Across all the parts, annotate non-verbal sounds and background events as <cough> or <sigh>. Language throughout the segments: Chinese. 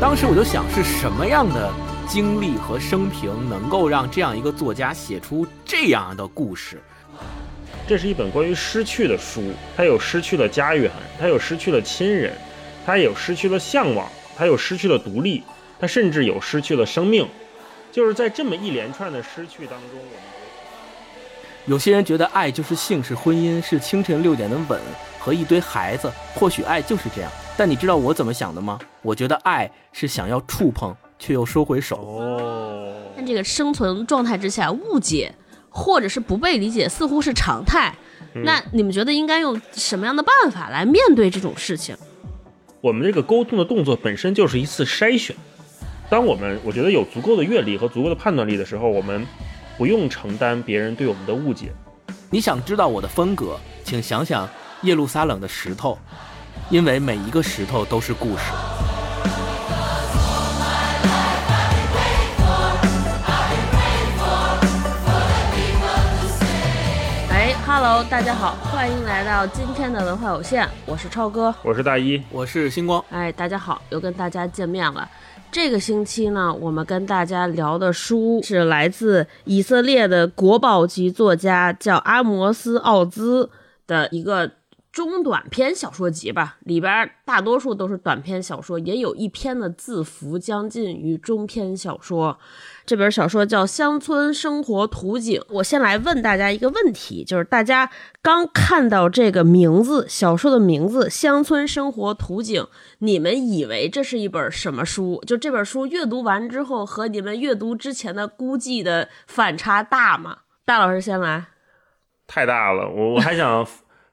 当时我就想，是什么样的经历和生平能够让这样一个作家写出这样的故事？这是一本关于失去的书，他有失去了家园，他有失去了亲人，他有失去了向往，他有失去了独立，他甚至有失去了生命。就是在这么一连串的失去当中，我们有些人觉得爱就是性，是婚姻，是清晨六点的吻和一堆孩子。或许爱就是这样，但你知道我怎么想的吗？我觉得爱是想要触碰却又收回手。哦，在这个生存状态之下，误解或者是不被理解似乎是常态。那你们觉得应该用什么样的办法来面对这种事情？我们这个沟通的动作本身就是一次筛选。当我们我觉得有足够的阅历和足够的判断力的时候，我们不用承担别人对我们的误解。你想知道我的风格，请想想耶路撒冷的石头，因为每一个石头都是故事。哎，Hello，大家好，欢迎来到今天的文化有限，我是超哥，我是大一，我是星光。哎，大家好，又跟大家见面了。这个星期呢，我们跟大家聊的书是来自以色列的国宝级作家，叫阿摩斯·奥兹的一个中短篇小说集吧，里边大多数都是短篇小说，也有一篇的字符将近于中篇小说。这本小说叫《乡村生活图景》。我先来问大家一个问题，就是大家刚看到这个名字，小说的名字《乡村生活图景》，你们以为这是一本什么书？就这本书阅读完之后，和你们阅读之前的估计的反差大吗？大老师先来。太大了，我我还想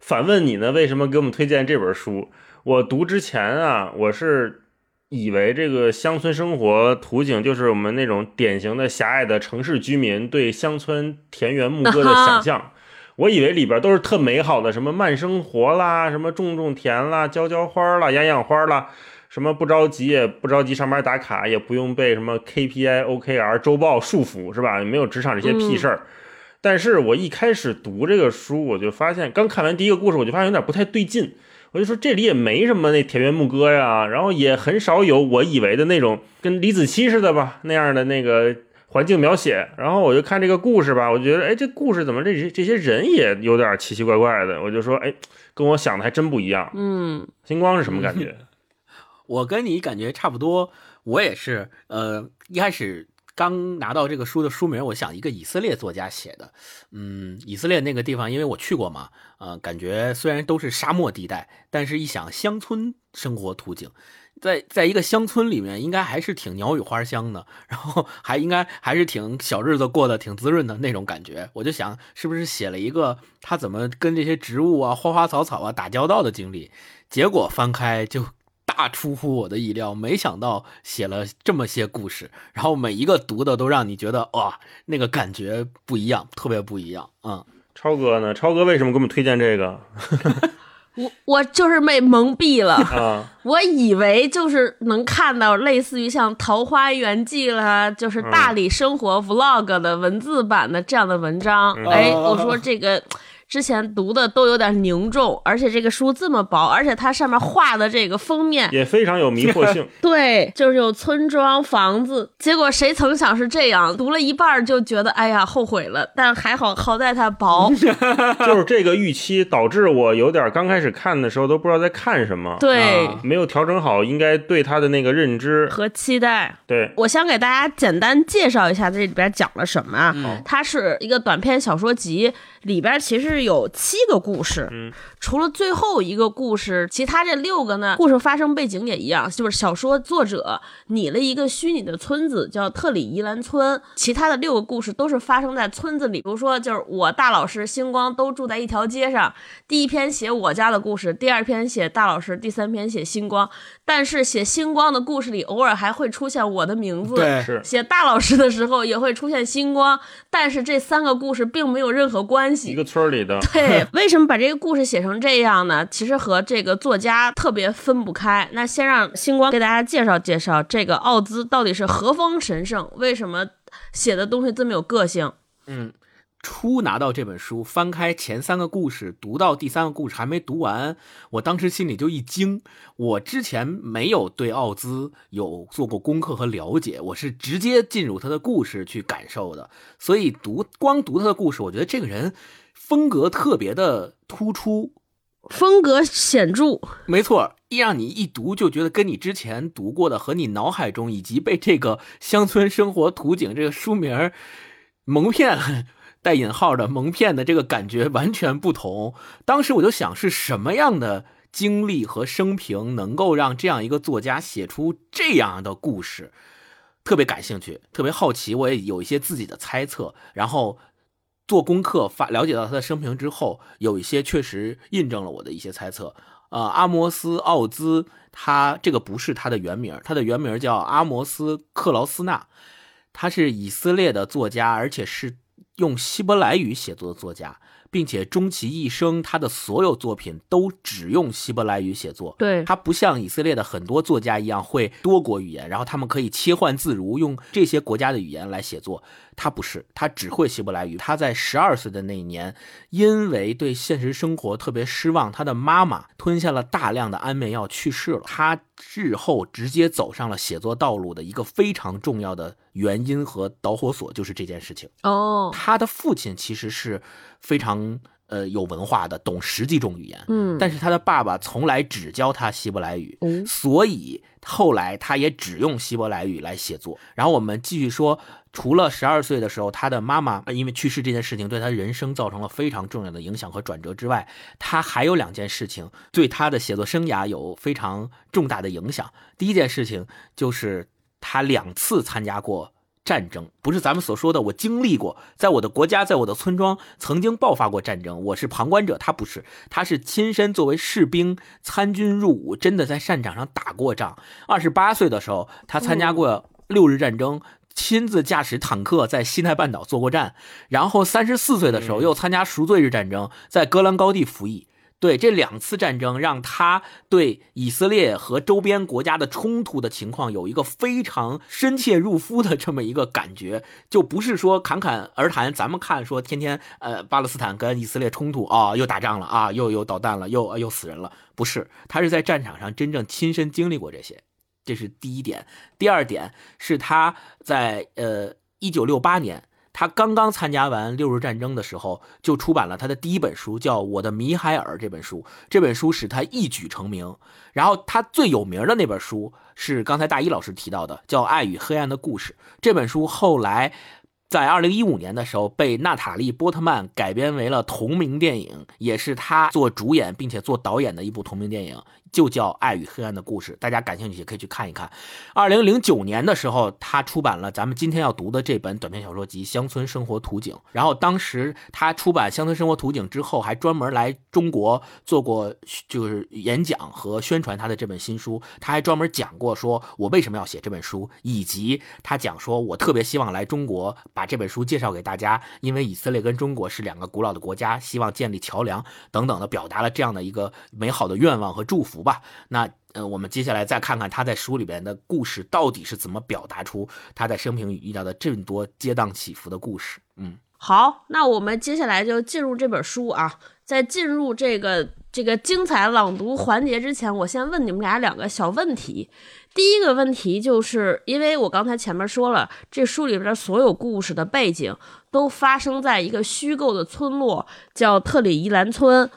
反问你呢，为什么给我们推荐这本书？我读之前啊，我是。以为这个乡村生活图景就是我们那种典型的狭隘的城市居民对乡村田园牧歌的想象，<laughs> 我以为里边都是特美好的，什么慢生活啦，什么种种田啦，浇浇花啦，养养花啦，什么不着急也不着急上班打卡，也不用被什么 KPI、OKR、周报束缚，是吧？没有职场这些屁事儿。但是我一开始读这个书，我就发现，刚看完第一个故事，我就发现有点不太对劲。我就说这里也没什么那田园牧歌呀，然后也很少有我以为的那种跟李子柒似的吧那样的那个环境描写。然后我就看这个故事吧，我觉得哎，这故事怎么这些这些人也有点奇奇怪怪的。我就说哎，跟我想的还真不一样。嗯，星光是什么感觉？<laughs> 我跟你感觉差不多，我也是。呃，一开始。刚拿到这个书的书名，我想一个以色列作家写的，嗯，以色列那个地方，因为我去过嘛，呃，感觉虽然都是沙漠地带，但是一想乡村生活图景，在在一个乡村里面，应该还是挺鸟语花香的，<laughs> 然后还应该还是挺小日子过得挺滋润的那种感觉，我就想是不是写了一个他怎么跟这些植物啊、花花草草啊打交道的经历，结果翻开就。大出乎我的意料，没想到写了这么些故事，然后每一个读的都让你觉得哇，那个感觉不一样，特别不一样。嗯，超哥呢？超哥为什么给我们推荐这个？我我就是被蒙蔽了 <laughs> 啊！我以为就是能看到类似于像《桃花源记》啦，就是大理生活 vlog 的文字版的这样的文章。哎，我说这个。之前读的都有点凝重，而且这个书这么薄，而且它上面画的这个封面也非常有迷惑性。<laughs> 对，就是有村庄、房子，结果谁曾想是这样？读了一半就觉得哎呀后悔了，但还好好在它薄。<laughs> <laughs> 就是这个预期导致我有点刚开始看的时候都不知道在看什么，对，没有调整好应该对它的那个认知和期待。对，我先给大家简单介绍一下这里边讲了什么啊？它是一个短篇小说集。里边其实有七个故事，除了最后一个故事，其他这六个呢，故事发生背景也一样，就是小说作者拟了一个虚拟的村子，叫特里伊兰村。其他的六个故事都是发生在村子里，比如说，就是我大老师星光都住在一条街上。第一篇写我家的故事，第二篇写大老师，第三篇写星光。但是写星光的故事里，偶尔还会出现我的名字。对，是写大老师的时候也会出现星光，但是这三个故事并没有任何关系。一个村里的。对，为什么把这个故事写成这样呢？其实和这个作家特别分不开。那先让星光给大家介绍介绍这个奥兹到底是何方神圣，为什么写的东西这么有个性？嗯。初拿到这本书，翻开前三个故事，读到第三个故事还没读完，我当时心里就一惊。我之前没有对奥兹有做过功课和了解，我是直接进入他的故事去感受的。所以读光读他的故事，我觉得这个人风格特别的突出，风格显著。没错，一让你一读就觉得跟你之前读过的和你脑海中以及被这个乡村生活图景这个书名蒙骗。带引号的蒙骗的这个感觉完全不同。当时我就想，是什么样的经历和生平能够让这样一个作家写出这样的故事？特别感兴趣，特别好奇。我也有一些自己的猜测，然后做功课，发了解到他的生平之后，有一些确实印证了我的一些猜测。呃，阿摩斯·奥兹，他这个不是他的原名，他的原名叫阿摩斯·克劳斯纳，他是以色列的作家，而且是。用希伯来语写作的作家，并且终其一生，他的所有作品都只用希伯来语写作。对他不像以色列的很多作家一样会多国语言，然后他们可以切换自如，用这些国家的语言来写作。他不是，他只会希伯来语。他在十二岁的那一年，因为对现实生活特别失望，他的妈妈吞下了大量的安眠药去世了。他日后直接走上了写作道路的一个非常重要的原因和导火索，就是这件事情。哦，他的父亲其实是非常。呃，有文化的，懂十几种语言，嗯，但是他的爸爸从来只教他希伯来语，嗯，所以后来他也只用希伯来语来写作。然后我们继续说，除了十二岁的时候，他的妈妈因为去世这件事情对他人生造成了非常重要的影响和转折之外，他还有两件事情对他的写作生涯有非常重大的影响。第一件事情就是他两次参加过。战争不是咱们所说的，我经历过，在我的国家，在我的村庄曾经爆发过战争，我是旁观者。他不是，他是亲身作为士兵参军入伍，真的在战场上打过仗。二十八岁的时候，他参加过六日战争，亲自驾驶坦克在西奈半岛做过战。然后三十四岁的时候，又参加赎罪日战争，在戈兰高地服役。对这两次战争，让他对以色列和周边国家的冲突的情况有一个非常深切入肤的这么一个感觉，就不是说侃侃而谈。咱们看说天天呃巴勒斯坦跟以色列冲突啊，又打仗了啊，又又导弹了，又又死人了，不是，他是在战场上真正亲身经历过这些，这是第一点。第二点是他在呃一九六八年。他刚刚参加完六日战争的时候，就出版了他的第一本书，叫《我的米海尔》这本书。这本书使他一举成名。然后他最有名的那本书是刚才大一老师提到的，叫《爱与黑暗的故事》。这本书后来在二零一五年的时候被娜塔莉波特曼改编为了同名电影，也是他做主演并且做导演的一部同名电影。就叫《爱与黑暗的故事》，大家感兴趣也可以去看一看。二零零九年的时候，他出版了咱们今天要读的这本短篇小说集《乡村生活图景》。然后当时他出版《乡村生活图景》之后，还专门来中国做过就是演讲和宣传他的这本新书。他还专门讲过说我为什么要写这本书，以及他讲说我特别希望来中国把这本书介绍给大家，因为以色列跟中国是两个古老的国家，希望建立桥梁等等的，表达了这样的一个美好的愿望和祝福。吧，那呃，我们接下来再看看他在书里边的故事到底是怎么表达出他在生平遇到的这么多跌宕起伏的故事。嗯，好，那我们接下来就进入这本书啊。在进入这个这个精彩朗读环节之前，我先问你们俩两个小问题。第一个问题就是，因为我刚才前面说了，这书里边所有故事的背景都发生在一个虚构的村落，叫特里伊兰村。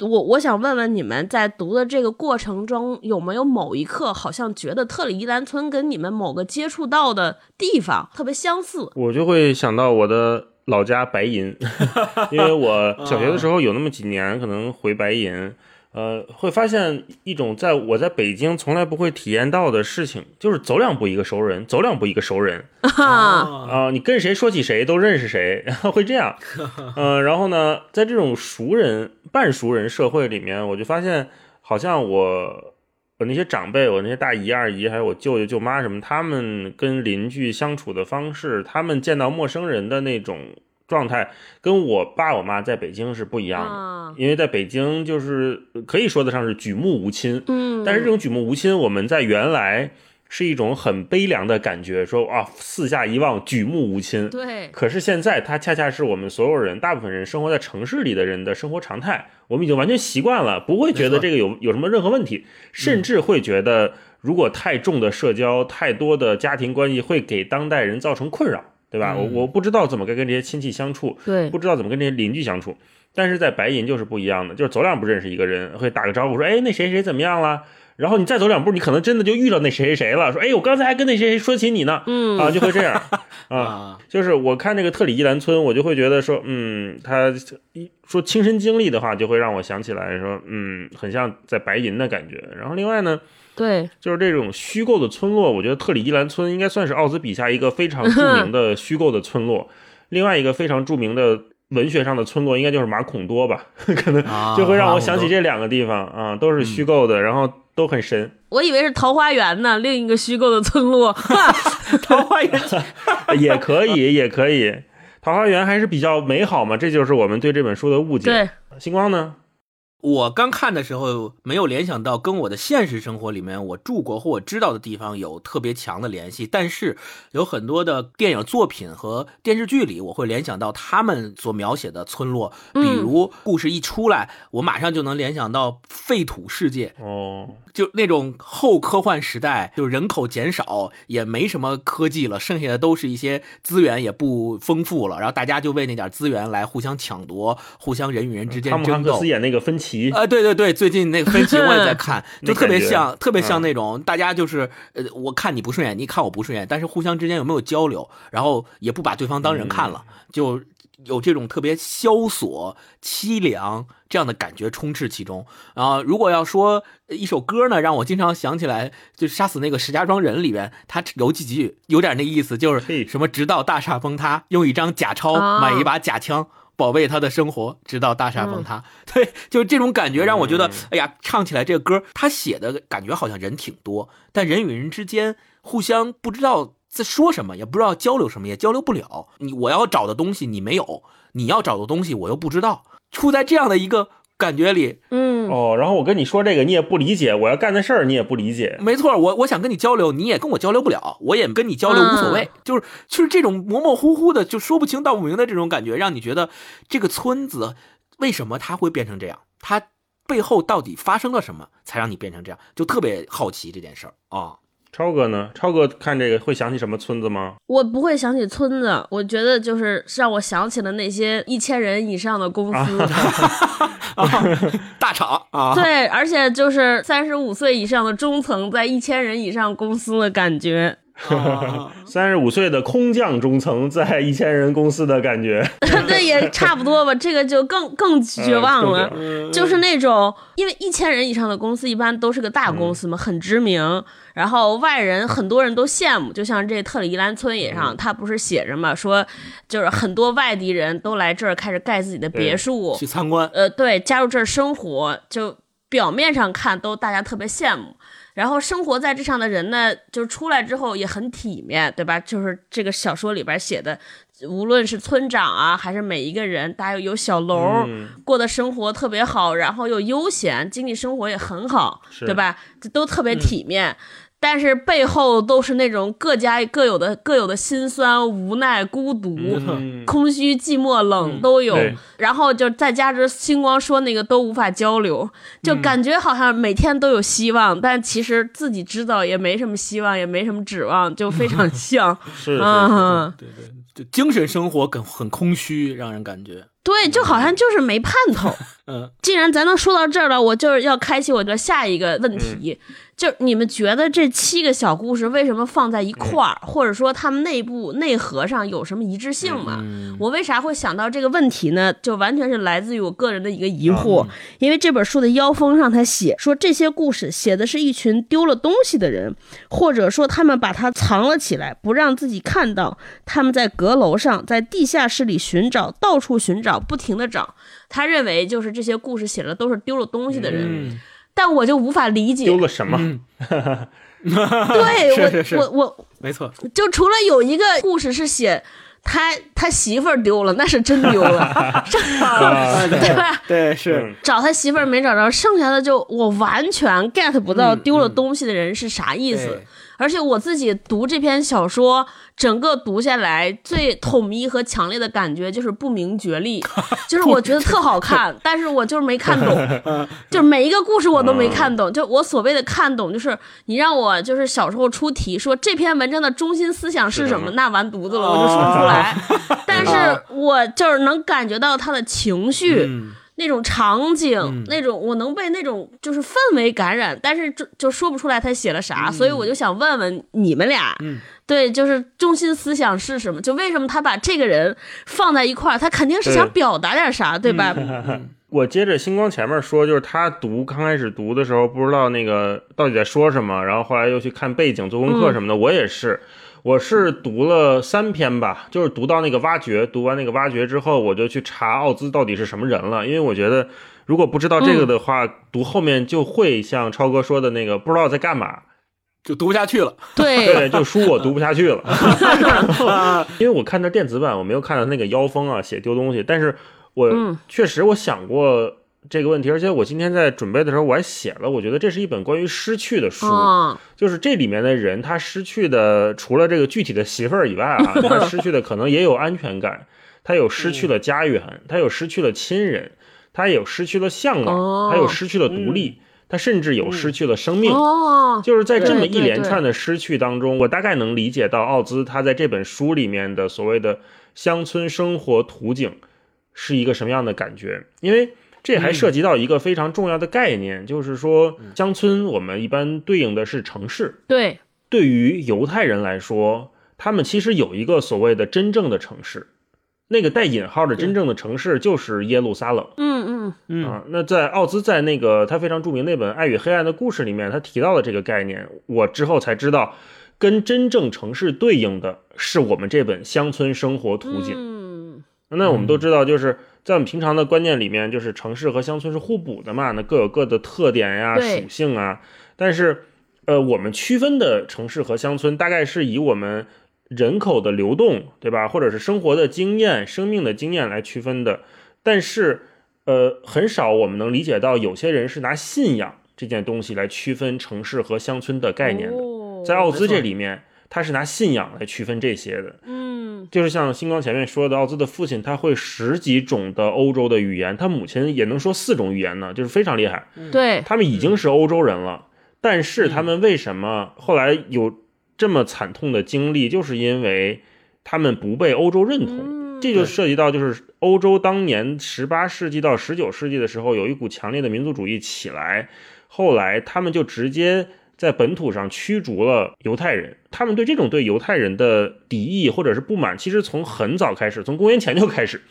我我想问问你们，在读的这个过程中，有没有某一刻好像觉得特里伊兰村跟你们某个接触到的地方特别相似？我就会想到我的老家白银，<laughs> 因为我小学的时候有那么几年可能回白银。呃，会发现一种在我在北京从来不会体验到的事情，就是走两步一个熟人，走两步一个熟人啊！你跟谁说起谁都认识谁，然后会这样。<laughs> 嗯，然后呢，在这种熟人、半熟人社会里面，我就发现，好像我我那些长辈，我那些大姨、二姨，还有我舅舅、舅妈什么，他们跟邻居相处的方式，他们见到陌生人的那种。状态跟我爸我妈在北京是不一样的，因为在北京就是可以说得上是举目无亲，嗯，但是这种举目无亲，我们在原来是一种很悲凉的感觉，说啊，四下一望，举目无亲。对，可是现在，它恰恰是我们所有人，大部分人生活在城市里的人的生活常态。我们已经完全习惯了，不会觉得这个有有什么任何问题，甚至会觉得，如果太重的社交、太多的家庭关系，会给当代人造成困扰，对吧？我我不知道怎么该跟这些亲戚相处，对，不知道怎么跟这些邻居相处。但是在白银就是不一样的，就是走两步认识一个人，会打个招呼说，哎，那谁谁怎么样了？然后你再走两步，你可能真的就遇到那谁谁谁了，说，哎，我刚才还跟那谁谁说起你呢，嗯啊，就会这样 <laughs> 啊。啊，就是我看那个特里伊兰村，我就会觉得说，嗯，他一说亲身经历的话，就会让我想起来说，嗯，很像在白银的感觉。然后另外呢，对，就是这种虚构的村落，我觉得特里伊兰村应该算是奥兹笔下一个非常著名的虚构的村落。另外一个非常著名的文学上的村落，应该就是马孔多吧，<laughs> 可能啊就会让我想起这两个地方啊，都是虚构的，然后都很神。我以为是桃花源呢，另一个虚构的村落。<laughs> 桃花源 <laughs> 也可以，也可以。桃花源还是比较美好嘛，这就是我们对这本书的误解。对，星光呢？我刚看的时候没有联想到跟我的现实生活里面我住过或我知道的地方有特别强的联系，但是有很多的电影作品和电视剧里，我会联想到他们所描写的村落，比如故事一出来，我马上就能联想到废土世界，哦，就那种后科幻时代，就人口减少，也没什么科技了，剩下的都是一些资源也不丰富了，然后大家就为那点资源来互相抢夺，互相人与人之间汤姆汉争斗克斯。演那个芬奇，啊、对对对，最近那个分歧我也在看，<laughs> 就特别像，特别像嗯那种、大家就是，呃，我看你不顺眼，你看我不顺眼，但是互相之间有没有交流，然后也不把对方当人看了，就有这种特别萧索、凄凉这样的感觉充斥其中。啊、如果要说一首歌呢，让我经常想起来，就《杀死那个石家庄人》里边，他有几句有点那意思，就是嘿什么直到大厦崩塌，用一张假钞啊买一把假枪。保卫他的生活，直到大厦崩塌。<laughs> 对，就是这种感觉让我觉得，嗯哎呀，唱起来这个歌，他写的感觉好像人挺多，但人与人之间互相不知道在说什么，也不知道交流什么，也交流不了。你我要找的东西你没有，你要找的东西我又不知道，处在这样的一个感觉里，嗯，哦，然后我跟你说这个，你也不理解，我要干的事儿你也不理解。没错，我我想跟你交流，你也跟我交流不了，我也跟你交流无所谓，就是就是这种模模糊糊的，就说不清道不明的这种感觉，让你觉得这个村子为什么它会变成这样，它背后到底发生了什么，才让你变成这样，就特别好奇这件事儿啊。超哥呢？超哥看这个会想起什么村子吗？我不会想起村子，我觉得就是让我想起了那些一千人以上的公司，<laughs> 大厂啊，对，而且就是三十五岁以上的中层在一千人以上公司的感觉。啊 <laughs> 三十五岁的空降中层在一千人公司的感觉，<laughs> 对，也差不多吧。这个就更更绝望了，嗯就是那种，因为一千人以上的公司一般都是个大公司嘛，很知名，然后外人很多人都羡慕。就像这特里伊兰村也上，他不是写着嘛，说就是很多外地人都来这儿开始盖自己的别墅，去参观，呃，对，加入这儿生活，就表面上看都大家特别羡慕。然后生活在这上的人呢，就出来之后也很体面，对吧？就是这个小说里边写的，无论是村长啊，还是每一个人，大家有小楼，嗯过的生活特别好，然后又悠闲，经济生活也很好，对吧？这都特别体面。但是背后都是那种各家各有的各有的辛酸、无奈、孤独、嗯空虚、寂寞、冷都有。对然后就再加之星光说那个都无法交流，就感觉好像每天都有希望，但其实自己知道也没什么希望，也没什么指望，就非常 <laughs> 像。是是是，嗯，对对，就精神生活很很空虚，让人感觉，对，就好像就是没盼头。<laughs> 嗯，既然咱能说到这儿了，我就是要开启我的下一个问题，就你们觉得这七个小故事为什么放在一块儿，或者说他们内部内核上有什么一致性吗？我为啥会想到这个问题呢？就完全是来自于我个人的一个疑惑，因为这本书的腰封上他写说这些故事写的是一群丢了东西的人，或者说他们把它藏了起来，不让自己看到，他们在阁楼上，在地下室里寻找，到处寻找，不停的找。他认为就是这些故事写的都是丢了东西的人，嗯，但我就无法理解。丢了什么？<laughs> <laughs> 对是是是我我我没错，就除了有一个故事是写他他媳妇儿丢了，那是真丢了，<laughs> 对吧？对，是嗯找他媳妇儿没找着，剩下的就我完全 get 不到嗯丢了东西的人是啥意思。对而且我自己读这篇小说，整个读下来最统一和强烈的感觉就是不明觉厉，<laughs> 就是我觉得特好看，但是我就是没看懂，<laughs> 就是每一个故事我都没看懂。就我所谓的看懂，就是你让我就是小时候出题说这篇文章的中心思想是什么，那完犊子了，我就说不出来。<laughs> 但是我就是能感觉到他的情绪。嗯那种场景，嗯那种我能被那种就是氛围感染，但是就就说不出来他写了啥，所以我就想问问你们俩，嗯对，就是中心思想是什么？就为什么他把这个人放在一块儿，他肯定是想表达点啥，对吧？<laughs> 我接着星光前面说，就是他读刚开始读的时候不知道那个到底在说什么，然后后来又去看背景、做功课什么的。我也是，我是读了三篇吧，就是读到那个挖掘，读完那个挖掘之后，我就去查奥兹到底是什么人了，因为我觉得如果不知道这个的话，读后面就会像超哥说的那个不知道在干嘛。就读不下去了。对，<laughs> 对，就书我读不下去了，<laughs> 因为我看到电子版，我没有看到那个妖风啊写丢东西，但是我嗯确实我想过这个问题，而且我今天在准备的时候我还写了，我觉得这是一本关于失去的书，嗯，就是这里面的人他失去的除了这个具体的媳妇儿以外啊，<laughs> 他失去的可能也有安全感，他有失去了家园，他有失去了亲人，他也有失去了向往，哦他有失去了独立，他甚至有失去了生命。哦，就是在这么一连串的失去当中，我大概能理解到奥兹他在这本书里面的所谓的乡村生活图景是一个什么样的感觉，因为这还涉及到一个非常重要的概念，就是说乡村我们一般对应的是城市，对，对于犹太人来说，他们其实有一个所谓的真正的城市，那个带引号的真正的城市就是耶路撒冷。嗯嗯。嗯。啊，那在奥兹在那个他非常著名那本《爱与黑暗的故事》里面，他提到了这个概念，我之后才知道，跟真正城市对应的是我们这本乡村生活图景。嗯，那我们都知道，就是在我们平常的观念里面，就是城市和乡村是互补的嘛，那各有各的特点呀、属性啊。但是，呃，我们区分的城市和乡村，大概是以我们人口的流动，对吧？或者是生活的经验、生命的经验来区分的。但是，呃，很少我们能理解到，有些人是拿信仰这件东西来区分城市和乡村的概念的。哦在奥兹这里面，他是拿信仰来区分这些的。嗯就是像星光前面说的，奥兹的父亲他会十几种的欧洲的语言，他母亲也能说四种语言呢，就是非常厉害。对，他们已经是欧洲人了，但是他们为什么后来有这么惨痛的经历，就是因为他们不被欧洲认同。嗯这就涉及到，就是欧洲当年十八世纪到十九世纪的时候，有一股强烈的民族主义起来，后来他们就直接在本土上驱逐了犹太人。他们对这种对犹太人的敌意或者是不满，其实从很早开始，从公元前就开始，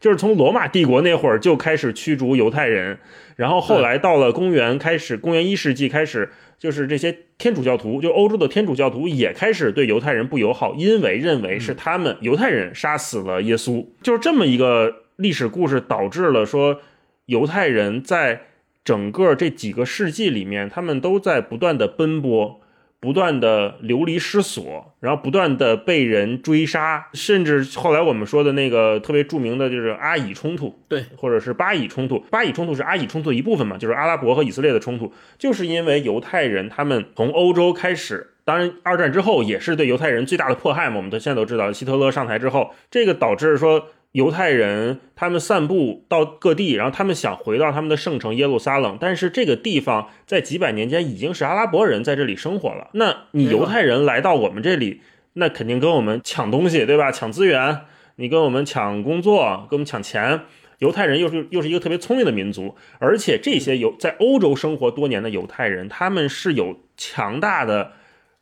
就是从罗马帝国那会儿就开始驱逐犹太人，然后后来到了公元开始，公元一世纪开始，就是这些天主教徒，就欧洲的天主教徒也开始对犹太人不友好，因为认为是他们犹太人杀死了耶稣，就是这么一个历史故事，导致了说犹太人在整个这几个世纪里面，他们都在不断的奔波。不断的流离失所，然后不断的被人追杀，甚至后来我们说的那个特别著名的就是阿以冲突，对，或者是巴以冲突。巴以冲突是阿以冲突的一部分嘛，就是阿拉伯和以色列的冲突，就是因为犹太人他们从欧洲开始，当然二战之后也是对犹太人最大的迫害嘛。我们都现在都知道，希特勒上台之后，这个导致说犹太人他们散布到各地，然后他们想回到他们的圣城耶路撒冷，但是这个地方在几百年间已经是阿拉伯人在这里生活了。那你犹太人来到我们这里，那肯定跟我们抢东西，对吧？抢资源，你跟我们抢工作，跟我们抢钱。犹太人又是又是一个特别聪明的民族，而且这些犹在欧洲生活多年的犹太人，他们是有强大的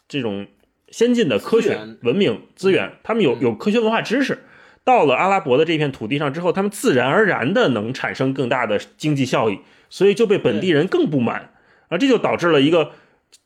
这种先进的科学文明资源，他们有有科学文化知识。到了阿拉伯的这片土地上之后，他们自然而然的能产生更大的经济效益，所以就被本地人更不满啊，这就导致了一个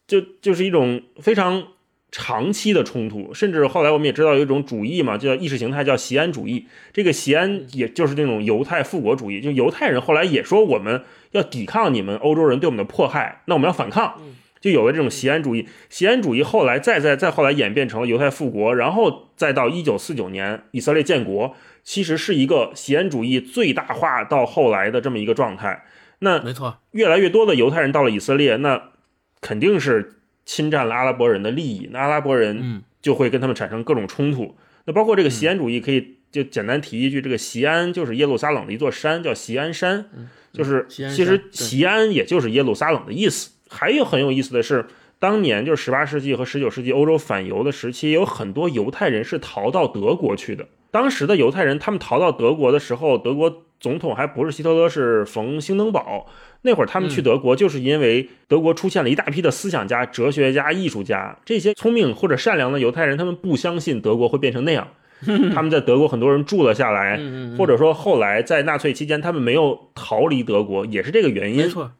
就就是一种非常长期的冲突，甚至后来我们也知道有一种主义嘛，就叫意识形态，叫锡安主义。这个锡安也就是那种犹太复国主义，就犹太人后来也说我们要抵抗你们欧洲人对我们的迫害，那我们要反抗。就有了这种锡安主义。锡安主义后来再再再后来演变成了犹太复国，然后再到一九四九年以色列建国，其实是一个锡安主义最大化到后来的这么一个状态。那没错，越来越多的犹太人到了以色列，那肯定是侵占了阿拉伯人的利益，那阿拉伯人嗯就会跟他们产生各种冲突。那包括这个锡安主义，可以就简单提一句，这个锡安就是耶路撒冷的一座山，叫锡安山，就是其实对锡安也就是耶路撒冷的意思。还有很有意思的是，当年就是十八世纪和十九世纪欧洲反犹的时期，有很多犹太人是逃到德国去的。当时的犹太人，他们逃到德国的时候，德国总统还不是希特勒，是冯兴登堡。那会儿他们去德国，就是因为德国出现了一大批的思想家、哲学家、艺术家，这些聪明或者善良的犹太人，他们不相信德国会变成那样。<laughs> 他们在德国很多人住了下来，或者说后来在纳粹期间，他们没有逃离德国，也是这个原因。没错，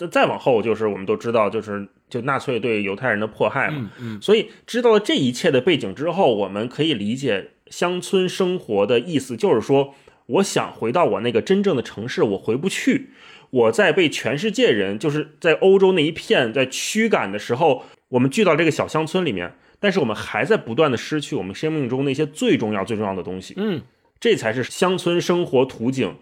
再再往后，就是我们都知道，就是就纳粹对犹太人的迫害嘛。嗯嗯，所以知道了这一切的背景之后，我们可以理解乡村生活的意思，就是说，我想回到我那个真正的城市，我回不去。我在被全世界人，就是在欧洲那一片在驱赶的时候，我们聚到这个小乡村里面，但是我们还在不断的失去我们生命中那些最重要、最重要的东西。嗯，这才是乡村生活图景，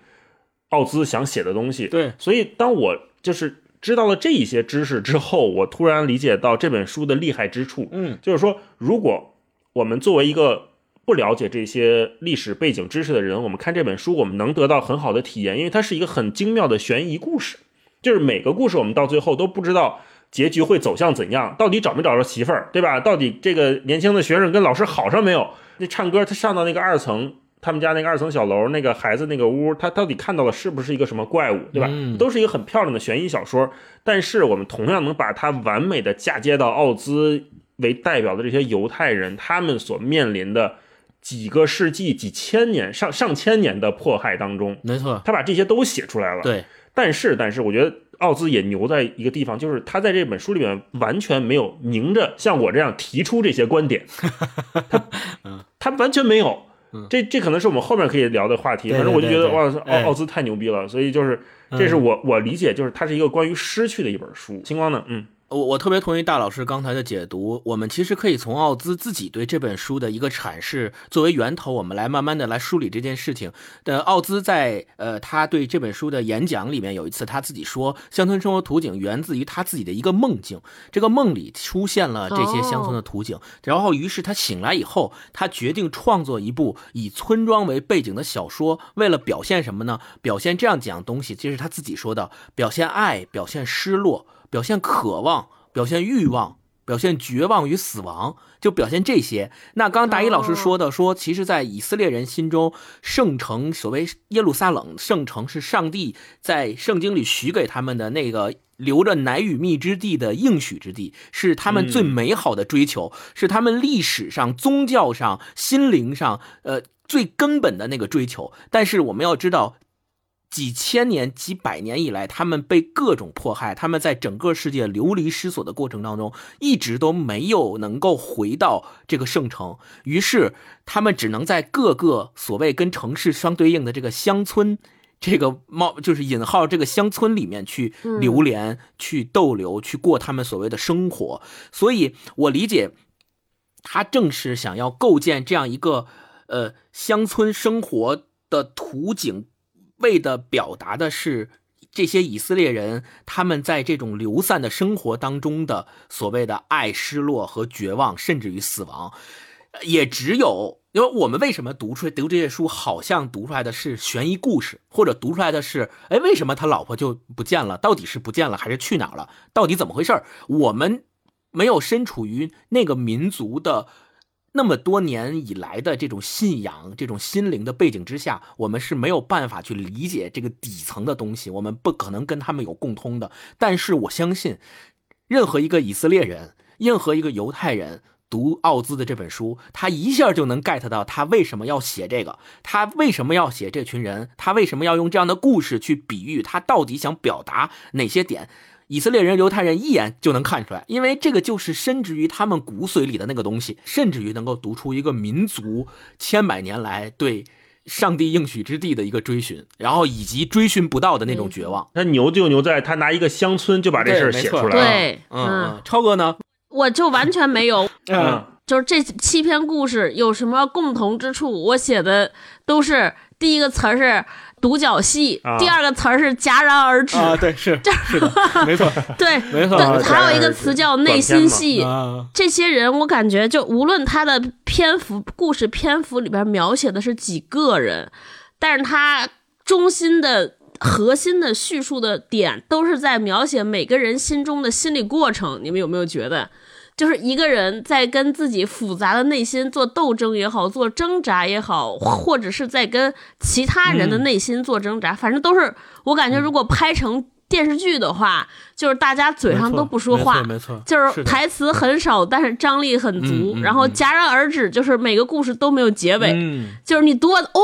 奥兹想写的东西。对，所以当我就是知道了这一些知识之后，我突然理解到这本书的厉害之处。嗯，就是说，如果我们作为一个不了解这些历史背景知识的人，我们看这本书，我们能得到很好的体验，因为它是一个很精妙的悬疑故事。就是每个故事，我们到最后都不知道结局会走向怎样，到底找没找着媳妇儿，对吧？到底这个年轻的学生跟老师好上没有？那唱歌，他上到那个二层，他们家那个二层小楼，那个孩子那个屋，他到底看到了是不是一个什么怪物，对吧？嗯都是一个很漂亮的悬疑小说，但是我们同样能把它完美的嫁接到奥兹为代表的这些犹太人，他们所面临的几个世纪、几千年、上上千年的迫害当中，没错，他把这些都写出来了。对，但是，但是，我觉得奥兹也牛在一个地方，就是他在这本书里面完全没有明着像我这样提出这些观点，<laughs> 他他完全没有。这这可能是我们后面可以聊的话题。反正我就觉得哇，哎奥奥兹太牛逼了。所以就是，这是我我理解，就是它是一个关于失去的一本书。星光呢？嗯，我我特别同意大老师刚才的解读，我们其实可以从奥兹自己对这本书的一个阐释作为源头，我们来慢慢的来梳理这件事情。的奥兹在呃他对这本书的演讲里面有一次他自己说，乡村生活图景源自于他自己的一个梦境，这个梦里出现了这些乡村的图景，然后于是他醒来以后，他决定创作一部以村庄为背景的小说，为了表现什么呢？表现这样几样东西，这是他自己说的，表现爱，表现失落。表现渴望，表现欲望，表现绝望与死亡，就表现这些。那刚刚大一老师说的，说其实，在以色列人心中，圣城所谓耶路撒冷圣城是上帝在圣经里许给他们的那个留着奶与蜜之地的应许之地，是他们最美好的追求，是他们历史上、宗教上、心灵上，呃，最根本的那个追求。但是我们要知道。几千年、几百年以来，他们被各种迫害，他们在整个世界流离失所的过程当中，一直都没有能够回到这个圣城，于是他们只能在各个所谓跟城市相对应的这个乡村，这个冒就是引号这个乡村里面去流连、去逗留、去过他们所谓的生活。所以我理解，他正是想要构建这样一个呃乡村生活的图景。为的表达的是这些以色列人他们在这种流散的生活当中的所谓的爱、失落和绝望，甚至于死亡。也只有，因为我们为什么读出来读这些书，好像读出来的是悬疑故事，或者读出来的是，哎，为什么他老婆就不见了？到底是不见了，还是去哪儿了？到底怎么回事？我们没有身处于那个民族的。那么多年以来的这种信仰、这种心灵的背景之下，我们是没有办法去理解这个底层的东西，我们不可能跟他们有共通的。但是我相信，任何一个以色列人、任何一个犹太人读奥兹的这本书，他一下就能 get 到他为什么要写这个，他为什么要写这群人，他为什么要用这样的故事去比喻，他到底想表达哪些点。以色列人、犹太人一眼就能看出来，因为这个就是深植于他们骨髓里的那个东西，甚至于能够读出一个民族千百年来对上帝应许之地的一个追寻，然后以及追寻不到的那种绝望。他牛就牛在他拿一个乡村就把这事儿写出来了。对，嗯嗯，超哥呢？我就完全没有，<laughs> 嗯，就是这七篇故事有什么共同之处？我写的都是第一个词儿是独角戏，啊。第二个词儿是戛然而止，啊，对，是是的，没错，<laughs> 对，没错，还有一个词叫内心戏。啊，这些人，我感觉就无论他的篇幅、故事篇幅里边描写的是几个人，但是他中心的、核心的叙述的点都是在描写每个人心中的心理过程。你们有没有觉得，就是一个人在跟自己复杂的内心做斗争也好，做挣扎也好，或者是在跟其他人的内心做挣扎，反正都是我感觉，如果拍成电视剧的话，就是大家嘴上都不说话，没错，没错就是台词很少，但是张力很足，然后嗯。戛然而止，就是每个故事都没有结尾，嗯，就是你读完哦，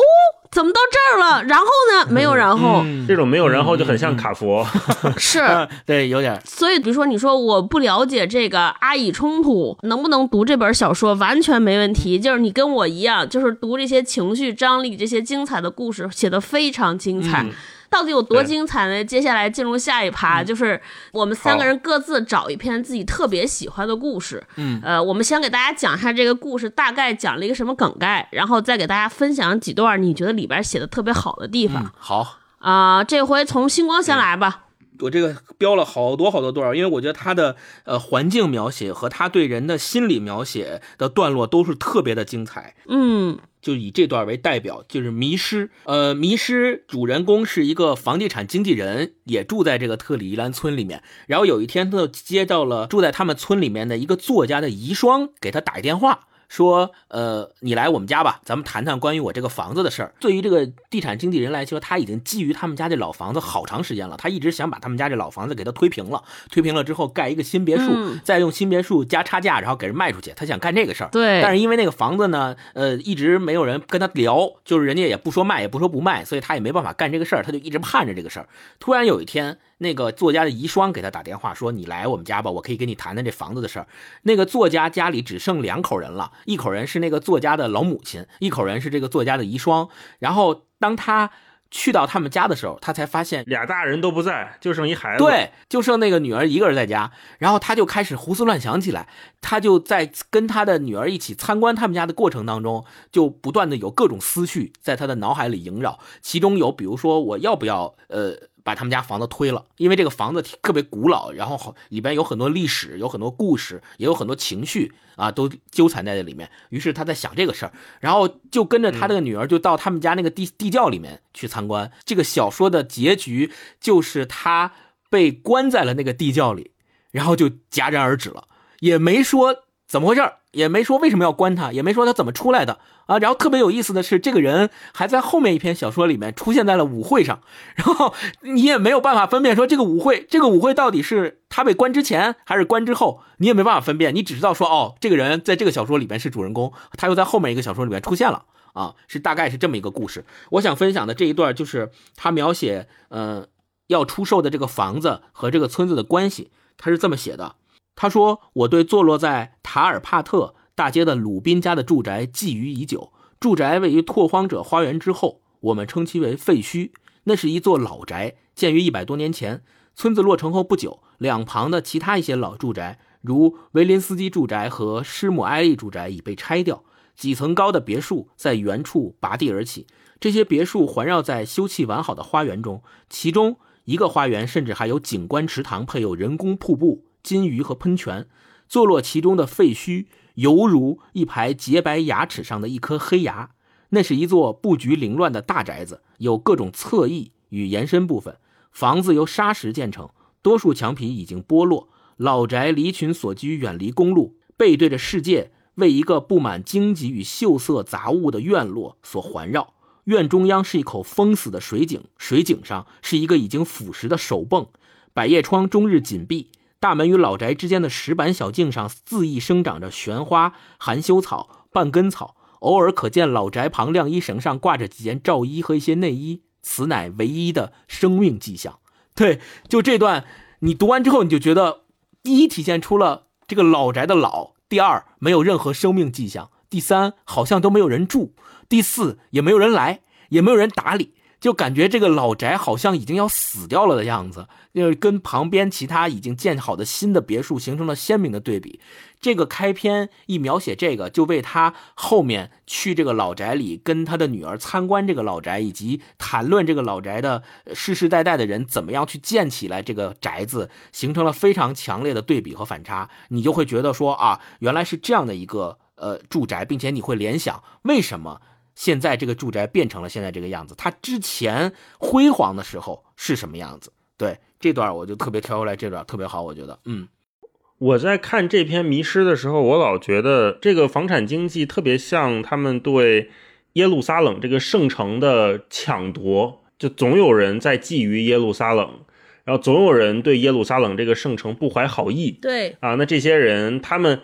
怎么到这儿了？然后呢？没有然后，嗯这种没有然后就很像卡佛。<laughs> 是。啊 <laughs> 对，有点所以，比如说，你说我不了解这个阿以冲突，能不能读这本小说完全没问题。就是你跟我一样，就是读这些情绪张力、这些精彩的故事，写的非常精彩。嗯到底有多精彩呢？接下来进入下一趴，就是我们三个人各自找一篇自己特别喜欢的故事。嗯，呃，我们先给大家讲一下这个故事大概讲了一个什么梗概，然后再给大家分享几段你觉得里边写的特别好的地方嗯。好。啊、这回从星光先来吧。我这个标了好多好多段儿，因为我觉得他的呃环境描写和他对人的心理描写的段落都是特别的精彩。嗯就以这段为代表，就是迷失。呃，迷失主人公是一个房地产经纪人，也住在这个特里伊兰村里面。然后有一天，他就接到了住在他们村里面的一个作家的遗孀给他打一电话，说：“呃，你来我们家吧，咱们谈谈关于我这个房子的事儿。”对于这个地产经纪人来说，他已经觊觎他们家这老房子好长时间了，他一直想把他们家这老房子给他推平了，推平了之后盖一个新别墅，嗯再用新别墅加差价，然后给人卖出去。他想干这个事儿。对但是因为那个房子呢，呃，一直没有人跟他聊，就是人家也不说卖，也不说不卖，所以他也没办法干这个事儿，他就一直盼着这个事儿。突然有一天，那个作家的遗孀给他打电话说：“你来我们家吧，我可以跟你谈谈这房子的事儿。”那个作家家里只剩两口人了，一口人是那个作家的老母亲，一口人是这个作家的遗孀。然后当他去到他们家的时候，他才发现俩大人都不在，就剩一孩子。，对，就剩那个女儿一个人在家，然后他就开始胡思乱想起来。他就在跟他的女儿一起参观他们家的过程当中，就不断的有各种思绪在他的脑海里萦绕。其中有，比如说我要不要呃把他们家房子推了，因为这个房子特别古老，然后里边有很多历史，有很多故事，也有很多情绪啊，都纠缠在这里面。于是他在想这个事儿，然后就跟着他这个女儿就到他们家那个地地窖里面去参观。这个小说的结局就是他被关在了那个地窖里，然后就戛然而止了，也没说怎么回事儿，也没说为什么要关他，也没说他怎么出来的啊。然后特别有意思的是，这个人还在后面一篇小说里面出现在了舞会上，然后你也没有办法分辨说这个舞会，这个舞会到底是他被关之前还是关之后，你也没办法分辨，你只知道说哦，这个人在这个小说里面是主人公，他又在后面一个小说里面出现了。啊，是大概是这么一个故事。我想分享的这一段就是他描写，呃，要出售的这个房子和这个村子的关系。他是这么写的：他说，我对坐落在塔尔帕特大街的鲁宾家的住宅觊觎已久。住宅位于拓荒者花园之后，我们称其为废墟。那是一座老宅，建于一百多年前。村子落成后不久，两旁的其他一些老住宅，如维林斯基住宅和施姆埃利住宅，已被拆掉。几层高的别墅在原处拔地而起，这些别墅环绕在修葺完好的花园中，其中一个花园甚至还有景观池塘，配有人工瀑布、金鱼和喷泉。坐落其中的废墟，犹如一排洁白牙齿上的一颗黑牙。那是一座布局凌乱的大宅子，有各种侧翼与延伸部分。房子由砂石建成，多数墙皮已经剥落。老宅离群所居，远离公路，背对着世界。为一个布满荆棘与锈色杂物的院落所环绕，院中央是一口封死的水井，水井上是一个已经腐蚀的手泵，百叶窗终日紧闭，大门与老宅之间的石板小径上恣意生长着玄花、含羞草、半根草，偶尔可见老宅旁晾衣绳上挂着几件罩衣和一些内衣，此乃唯一的生命迹象。对，就这段，你读完之后，你就觉得，第一体现出了这个老宅的老。第二，没有任何生命迹象；第三，好像都没有人住；第四，也没有人来。也没有人打理。就感觉这个老宅好像已经要死掉了的样子，就是跟旁边其他已经建好的新的别墅形成了鲜明的对比。这个开篇一描写这个，就为他后面去这个老宅里跟他的女儿参观这个老宅，以及谈论这个老宅的世世代代的人怎么样去建起来这个宅子，形成了非常强烈的对比和反差。你就会觉得说啊，原来是这样的一个呃住宅，并且你会联想为什么。现在这个住宅变成了现在这个样子，它之前辉煌的时候是什么样子？对这段我就特别挑出来，这段特别好，我觉得，嗯，我在看这篇《迷失》的时候，我老觉得这个房产经济特别像他们对耶路撒冷这个圣城的抢夺，就总有人在觊觎耶路撒冷，然后总有人对耶路撒冷这个圣城不怀好意，对啊，那这些人他们。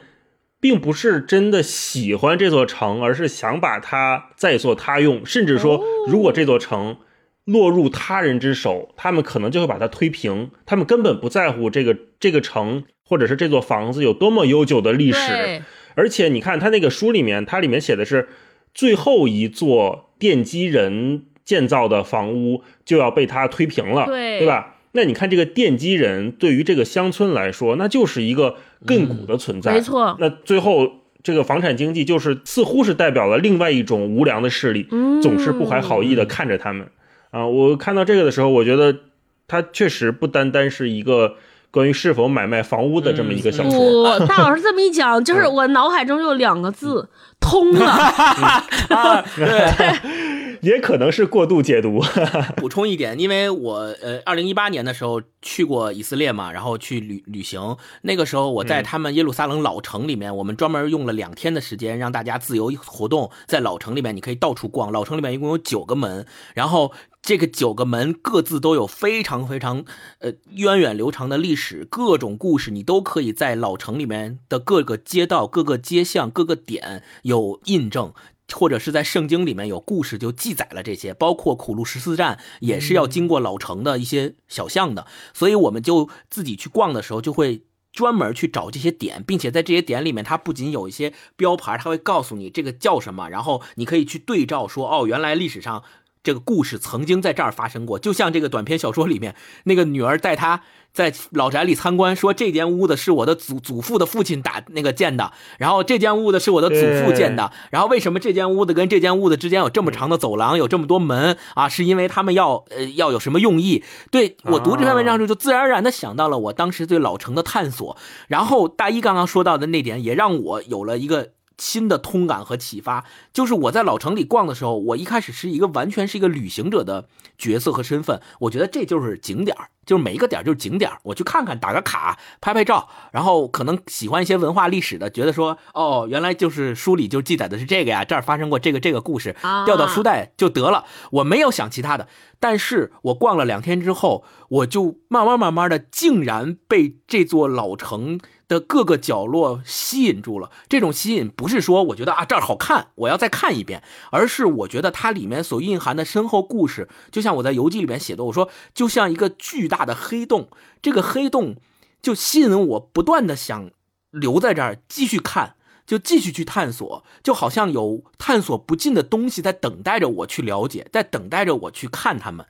并不是真的喜欢这座城，而是想把它再做他用，甚至说，如果这座城落入他人之手，他们可能就会把它推平。他们根本不在乎这个这个城或者是这座房子有多么悠久的历史。而且你看他那个书里面，它里面写的是最后一座奠基人建造的房屋就要被他推平了，对对吧？那你看这个奠基人对于这个乡村来说，那就是一个。亘古的存在，没错。那最后这个房产经济就是似乎是代表了另外一种无良的势力，总是不怀好意的看着他们。啊，我看到这个的时候，我觉得它确实不单单是一个关于是否买卖房屋的这么一个小说。不，大老师这么一讲，就是我脑海中有两个字：通了。<laughs> 对。<laughs> 也可能是过度解读。<laughs> 补充一点，因为我呃，二零一八年的时候去过以色列嘛，然后去旅旅行。那个时候我在他们耶路撒冷老城里面，我们专门用了两天的时间让大家自由活动，在老城里面你可以到处逛。老城里面一共有九个门，然后这个九个门各自都有非常非常呃源远流长的历史，各种故事你都可以在老城里面的各个街道、各个街巷、各个点有印证。或者是在圣经里面有故事就记载了这些，包括苦路十四站也是要经过老城的一些小巷的，所以我们就自己去逛的时候就会专门去找这些点，并且在这些点里面，它不仅有一些标牌，它会告诉你这个叫什么，然后你可以去对照说，哦，原来历史上这个故事曾经在这儿发生过，就像这个短篇小说里面那个女儿带她。在老宅里参观，说这间屋子是我的祖祖父的父亲打那个建的，然后这间屋子是我的祖父建的，然后为什么这间屋子跟这间屋子之间有这么长的走廊，有这么多门啊？是因为他们要呃要有什么用意？对我读这篇文章时就自然而然的想到了我当时对老城的探索，然后大一刚刚说到的那点也让我有了一个。新的通感和启发，就是我在老城里逛的时候，我一开始是一个完全是一个旅行者的角色和身份，我觉得这就是景点就是每一个点就是景点我去看看，打个卡，拍拍照，然后可能喜欢一些文化历史的，觉得说，哦，原来就是书里就记载的是这个呀，这儿发生过这个这个故事，调到书袋就得了，我没有想其他的。但是我逛了两天之后，我就慢慢慢慢的，竟然被这座老城。的各个角落吸引住了，这种吸引不是说我觉得啊这儿好看，我要再看一遍，而是我觉得它里面所蕴含的深厚故事，就像我在游记里面写的，我说就像一个巨大的黑洞，这个黑洞就吸引我不断的想留在这儿继续看，就继续去探索，就好像有探索不尽的东西在等待着我去了解，在等待着我去看他们。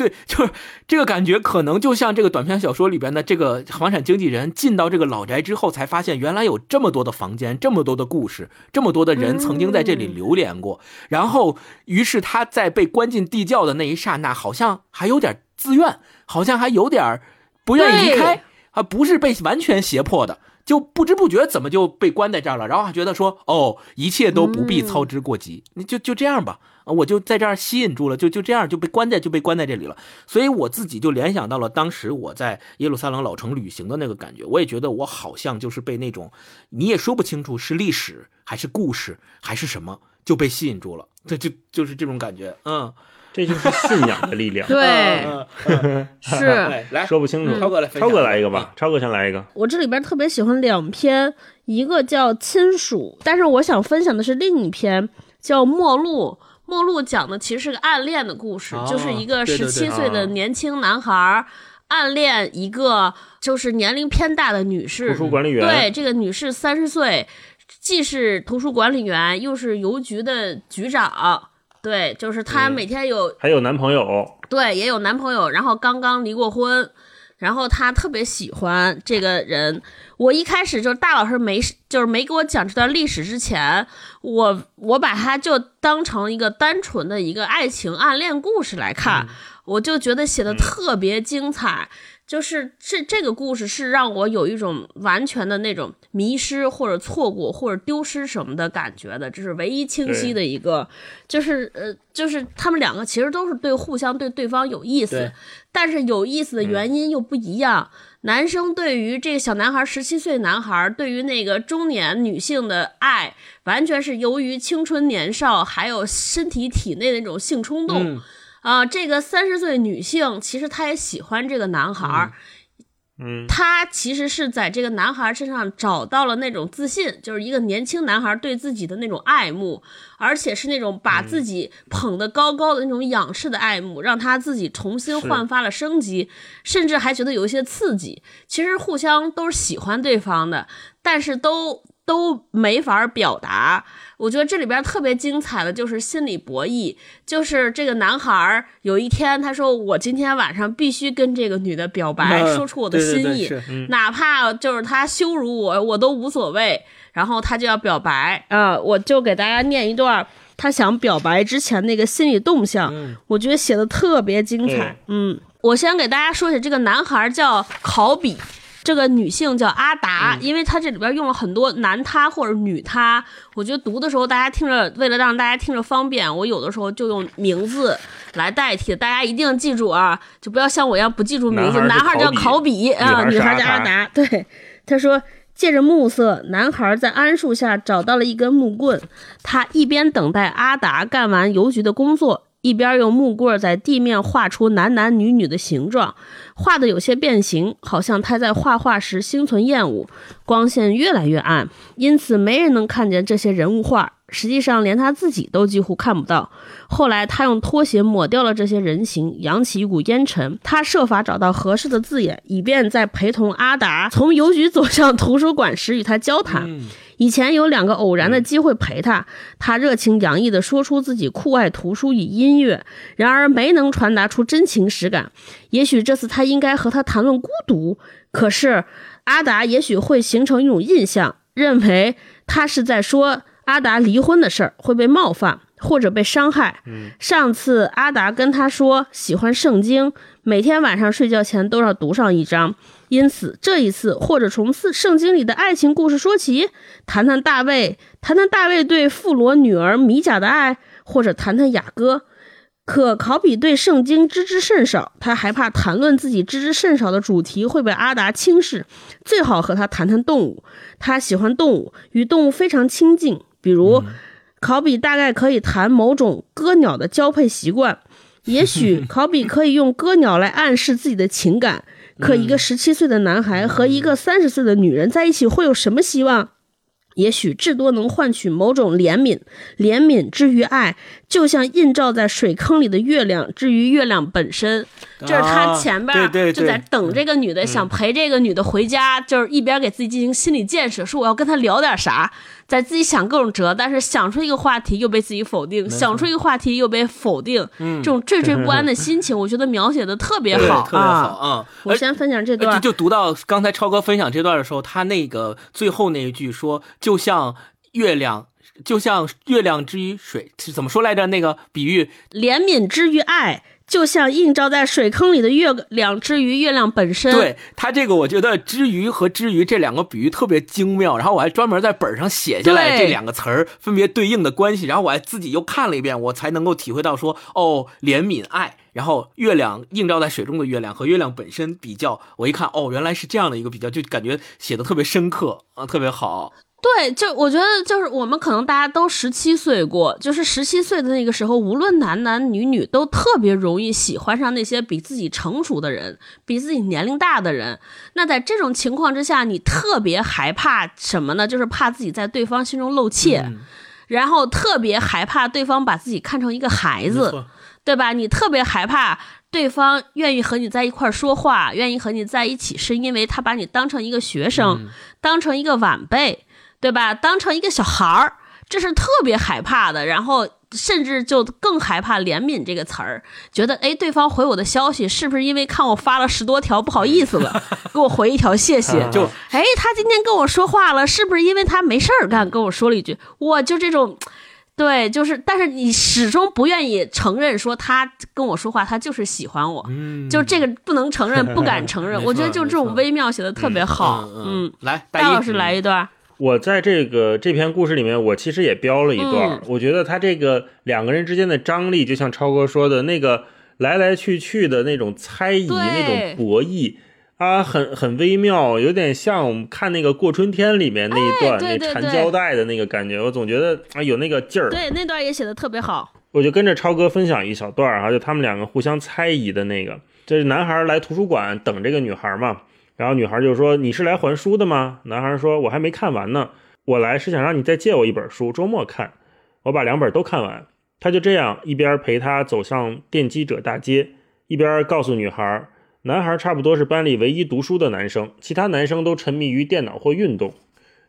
对，<laughs> 就是这个感觉，可能就像这个短篇小说里边的这个房产经纪人进到这个老宅之后，才发现原来有这么多的房间，这么多的故事，这么多的人曾经在这里流连过。然后，于是他在被关进地窖的那一刹那，好像还有点自愿，好像还有点不愿意离开，啊，不是被完全胁迫的，就不知不觉怎么就被关在这儿了。然后还觉得说，哦，一切都不必操之过急，你就就这样吧。我就在这儿吸引住了，就就这样就被关在就被关在这里了，所以我自己就联想到了当时我在耶路撒冷老城旅行的那个感觉，我也觉得我好像就是被那种你也说不清楚是历史还是故事还是什么就被吸引住了，这就就是这种感觉，嗯，这就是信仰的力量，对，是来说不清楚，超哥来，超哥来一个吧，超哥先来一个，我这里边特别喜欢两篇，一个叫亲属，但是我想分享的是另一篇叫陌路。末路讲的其实是个暗恋的故事，就是一个十七岁的年轻男孩暗恋一个就是年龄偏大的女士，图书管理员。对，这个女士三十岁，既是图书管理员，又是邮局的局长。对，就是她嗯。每天有还有男朋友，对，也有男朋友，然后刚刚离过婚，然后他特别喜欢这个人。我一开始就是大老师没就是没给我讲这段历史之前，我我把它就当成一个单纯的一个爱情暗恋故事来看，我就觉得写的特别精彩。就是这这个故事是让我有一种完全的那种迷失或者错过或者丢失什么的感觉的，这是唯一清晰的一个，就是呃，就是他们两个其实都是对互相对对方有意思，但是有意思的原因又不一样。男生对于这个小男孩，十七岁男孩对于那个中年女性的爱，完全是由于青春年少，还有身体体内的那种性冲动。嗯啊、这个三十岁女性其实她也喜欢这个男孩儿，嗯，她其实是在这个男孩身上找到了那种自信，就是一个年轻男孩对自己的那种爱慕，而且是那种把自己捧得高高的那种仰视的爱慕，让他自己重新焕发了生机，甚至还觉得有一些刺激。其实互相都是喜欢对方的，但是都都没法表达。我觉得这里边特别精彩的就是心理博弈，就是这个男孩儿有一天他说：“我今天晚上必须跟这个女的表白，嗯说出我的心意，哪怕就是他羞辱我，我都无所谓。”然后他就要表白啊、我就给大家念一段他想表白之前那个心理动向，我觉得写的特别精彩。嗯，我先给大家说一下，这个男孩叫考比。这个女性叫阿达，因为她这里边用了很多男他或者女他，我觉得读的时候大家听着，为了让大家听着方便，我有的时候就用名字来代替，大家一定记住啊，就不要像我一样不记住名字。男男孩叫考考比啊，女女孩叫阿达。对，他说。借着暮色，男孩在桉树下找到了一根木棍。他一边等待阿达干完邮局的工作，一边用木棍在地面画出男男女女的形状，画的有些变形，好像他在画画时心存厌恶。光线越来越暗，因此没人能看见这些人物画。实际上，连他自己都几乎看不到。后来，他用拖鞋抹掉了这些人形，扬起一股烟尘。他设法找到合适的字眼，以便在陪同阿达从邮局走向图书馆时与他交谈。嗯以前有两个偶然的机会陪他，他热情洋溢地说出自己酷爱图书与音乐，然而没能传达出真情实感。也许这次他应该和他谈论孤独，可是阿达也许会形成一种印象，认为他是在说阿达离婚的事儿，会被冒犯或者被伤害。上次阿达跟他说喜欢圣经，每天晚上睡觉前都要读上一章。因此，这一次或者从四圣经里的爱情故事说起，谈谈大卫，谈谈大卫对富罗女儿米甲的爱，或者谈谈雅各。可考比对圣经知之甚少，他还怕谈论自己知之甚少的主题会被阿达轻视，最好和他谈谈动物。他喜欢动物，与动物非常亲近，比如，考比大概可以谈某种歌鸟的交配习惯。也许考比可以用歌鸟来暗示自己的情感。可一个十七岁的男孩和一个三十岁的女人在一起会有什么希望？也许至多能换取某种怜悯，怜悯之于爱，就像映照在水坑里的月亮之于月亮本身。就是他前边就在等这个女的，想陪这个女的回家，就是一边给自己进行心理建设，说我要跟她聊点啥，在自己想各种辙，但是想出一个话题又被自己否定，想出一个话题又被否定，这种惴惴不安的心情，我觉得描写的特别好特别好啊。啊。我先分享这呃段就，就读到刚才超哥分享这段的时候，他那个最后那一句说，就像月亮，就像月亮之于水，是怎么说来着？那个比喻，怜悯之于爱，就像映照在水坑里的月亮之于月亮本身。对他这个，我觉得“之于”和“之于”这两个比喻特别精妙，然后我还专门在本上写下来这两个词儿分别对应的关系，然后我还自己又看了一遍，我才能够体会到说，哦，怜悯爱，然后月亮映照在水中的月亮和月亮本身比较，我一看，哦，原来是这样的一个比较，就感觉写的特别深刻啊，特别好。对，就我觉得就是我们可能大家都十七岁过，就是十七岁的那个时候，无论男男女女，都特别容易喜欢上那些比自己成熟的人，比自己年龄大的人。那在这种情况之下，你特别害怕什么呢？就是怕自己在对方心中露怯，嗯然后特别害怕对方把自己看成一个孩子。对吧？你特别害怕对方愿意和你在一块儿说话，愿意和你在一起，是因为他把你当成一个学生，当成一个晚辈，对吧？当成一个小孩儿，这是特别害怕的。然后甚至就更害怕“怜悯”这个词儿，觉得哎，对方回我的消息是不是因为看我发了十多条不好意思了，给我回一条谢谢？就哎，他今天跟我说话了，是不是因为他没事儿干跟我说了一句？我，就这种。对，就是，但是你始终不愿意承认说他跟我说话，他就是喜欢我，就这个不能承认，不敢承认。<laughs> 我觉得就这种微妙写的特别好。嗯嗯，来，戴老师来一段。我在这个这篇故事里面，我其实也标了一段。嗯我觉得他这个两个人之间的张力，就像超哥说的那个来来去去的那种猜疑、那种博弈啊，很很微妙，有点像我们看那个《过春天》里面那一段、那缠胶带的那个感觉。我总觉得啊有那个劲儿。对，那段也写的特别好。我就跟着超哥分享一小段儿啊，就他们两个互相猜疑的那个。就是男孩来图书馆等这个女孩嘛，然后女孩就说：“你是来还书的吗？”男孩说：“我还没看完呢，我来是想让你再借我一本书，周末看。我把两本都看完。”他就这样一边陪她走向奠基者大街，一边告诉女孩，男孩差不多是班里唯一读书的男生，其他男生都沉迷于电脑或运动。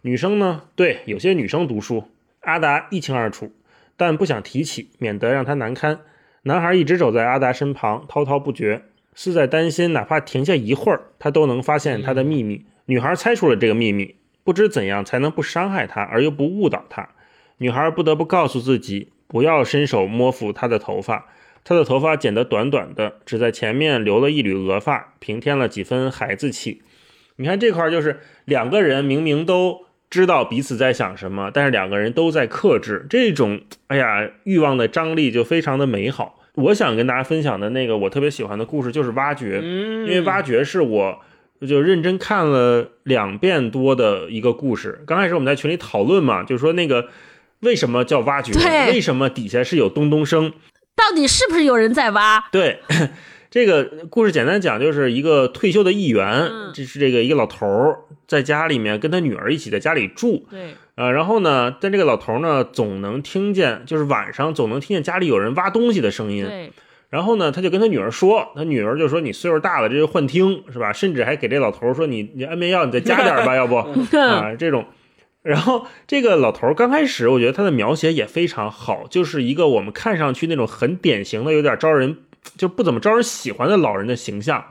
女生呢？对，有些女生读书，阿达一清二楚。但不想提起，免得让他难堪。男孩一直走在阿达身旁，滔滔不绝，是在担心，哪怕停下一会儿，他都能发现他的秘密。女孩猜出了这个秘密，不知怎样才能不伤害他，而又不误导他。女孩不得不告诉自己，不要伸手摸抚他的头发。他的头发剪得短短的，只在前面留了一缕额发，平添了几分孩子气。你看这块就是两个人明明都知道彼此在想什么，但是两个人都在克制，这种哎呀欲望的张力就非常的美好。我想跟大家分享的那个我特别喜欢的故事就是挖掘，嗯，因为挖掘是我就认真看了两遍多的一个故事。刚开始我们在群里讨论嘛，就是说那个为什么叫挖掘，对为什么底下是有咚咚声，到底是不是有人在挖？对，这个故事简单讲，就是一个退休的议员，嗯这是这个一个老头儿在家里面跟他女儿一起在家里住，对，呃，然后呢，但这个老头儿呢总能听见，就是晚上总能听见家里有人挖东西的声音，对，然后呢，他就跟他女儿说，他女儿就说你岁数大了，这是幻听是吧？甚至还给这老头儿说你你安眠药你再加点儿吧，<laughs> 要不啊这种。然后这个老头儿刚开始，我觉得他的描写也非常好，就是一个我们看上去那种很典型的、有点招人就不怎么招人喜欢的老人的形象。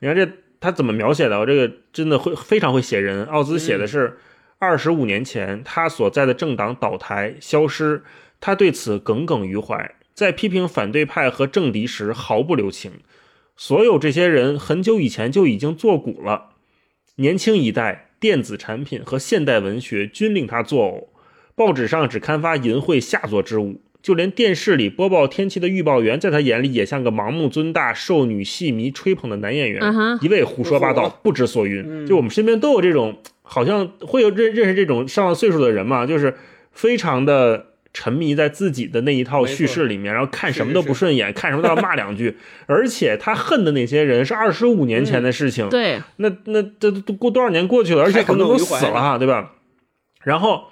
你看这他怎么描写的？我这个真的会非常会写人。奥兹写的是二十五年前他所在的政党倒台消失，他对此耿耿于怀，在批评反对派和政敌时毫不留情。所有这些人很久以前就已经作古了，年轻一代电子产品和现代文学均令他作呕。报纸上只刊发淫秽下作之物，就连电视里播报天气的预报员，在他眼里也像个盲目尊大、受女戏迷吹捧的男演员，一味胡说八道，不知所云。就我们身边都有这种，好像会有认认识这种上了岁数的人嘛，就是非常的沉迷在自己的那一套叙事里面，然后看什么都不顺眼，看什么都要骂两句，而且他恨的那些人是二十五年前的事情，对，那那这都过多少年过去了，而且很多人都死了哈，对吧？然后，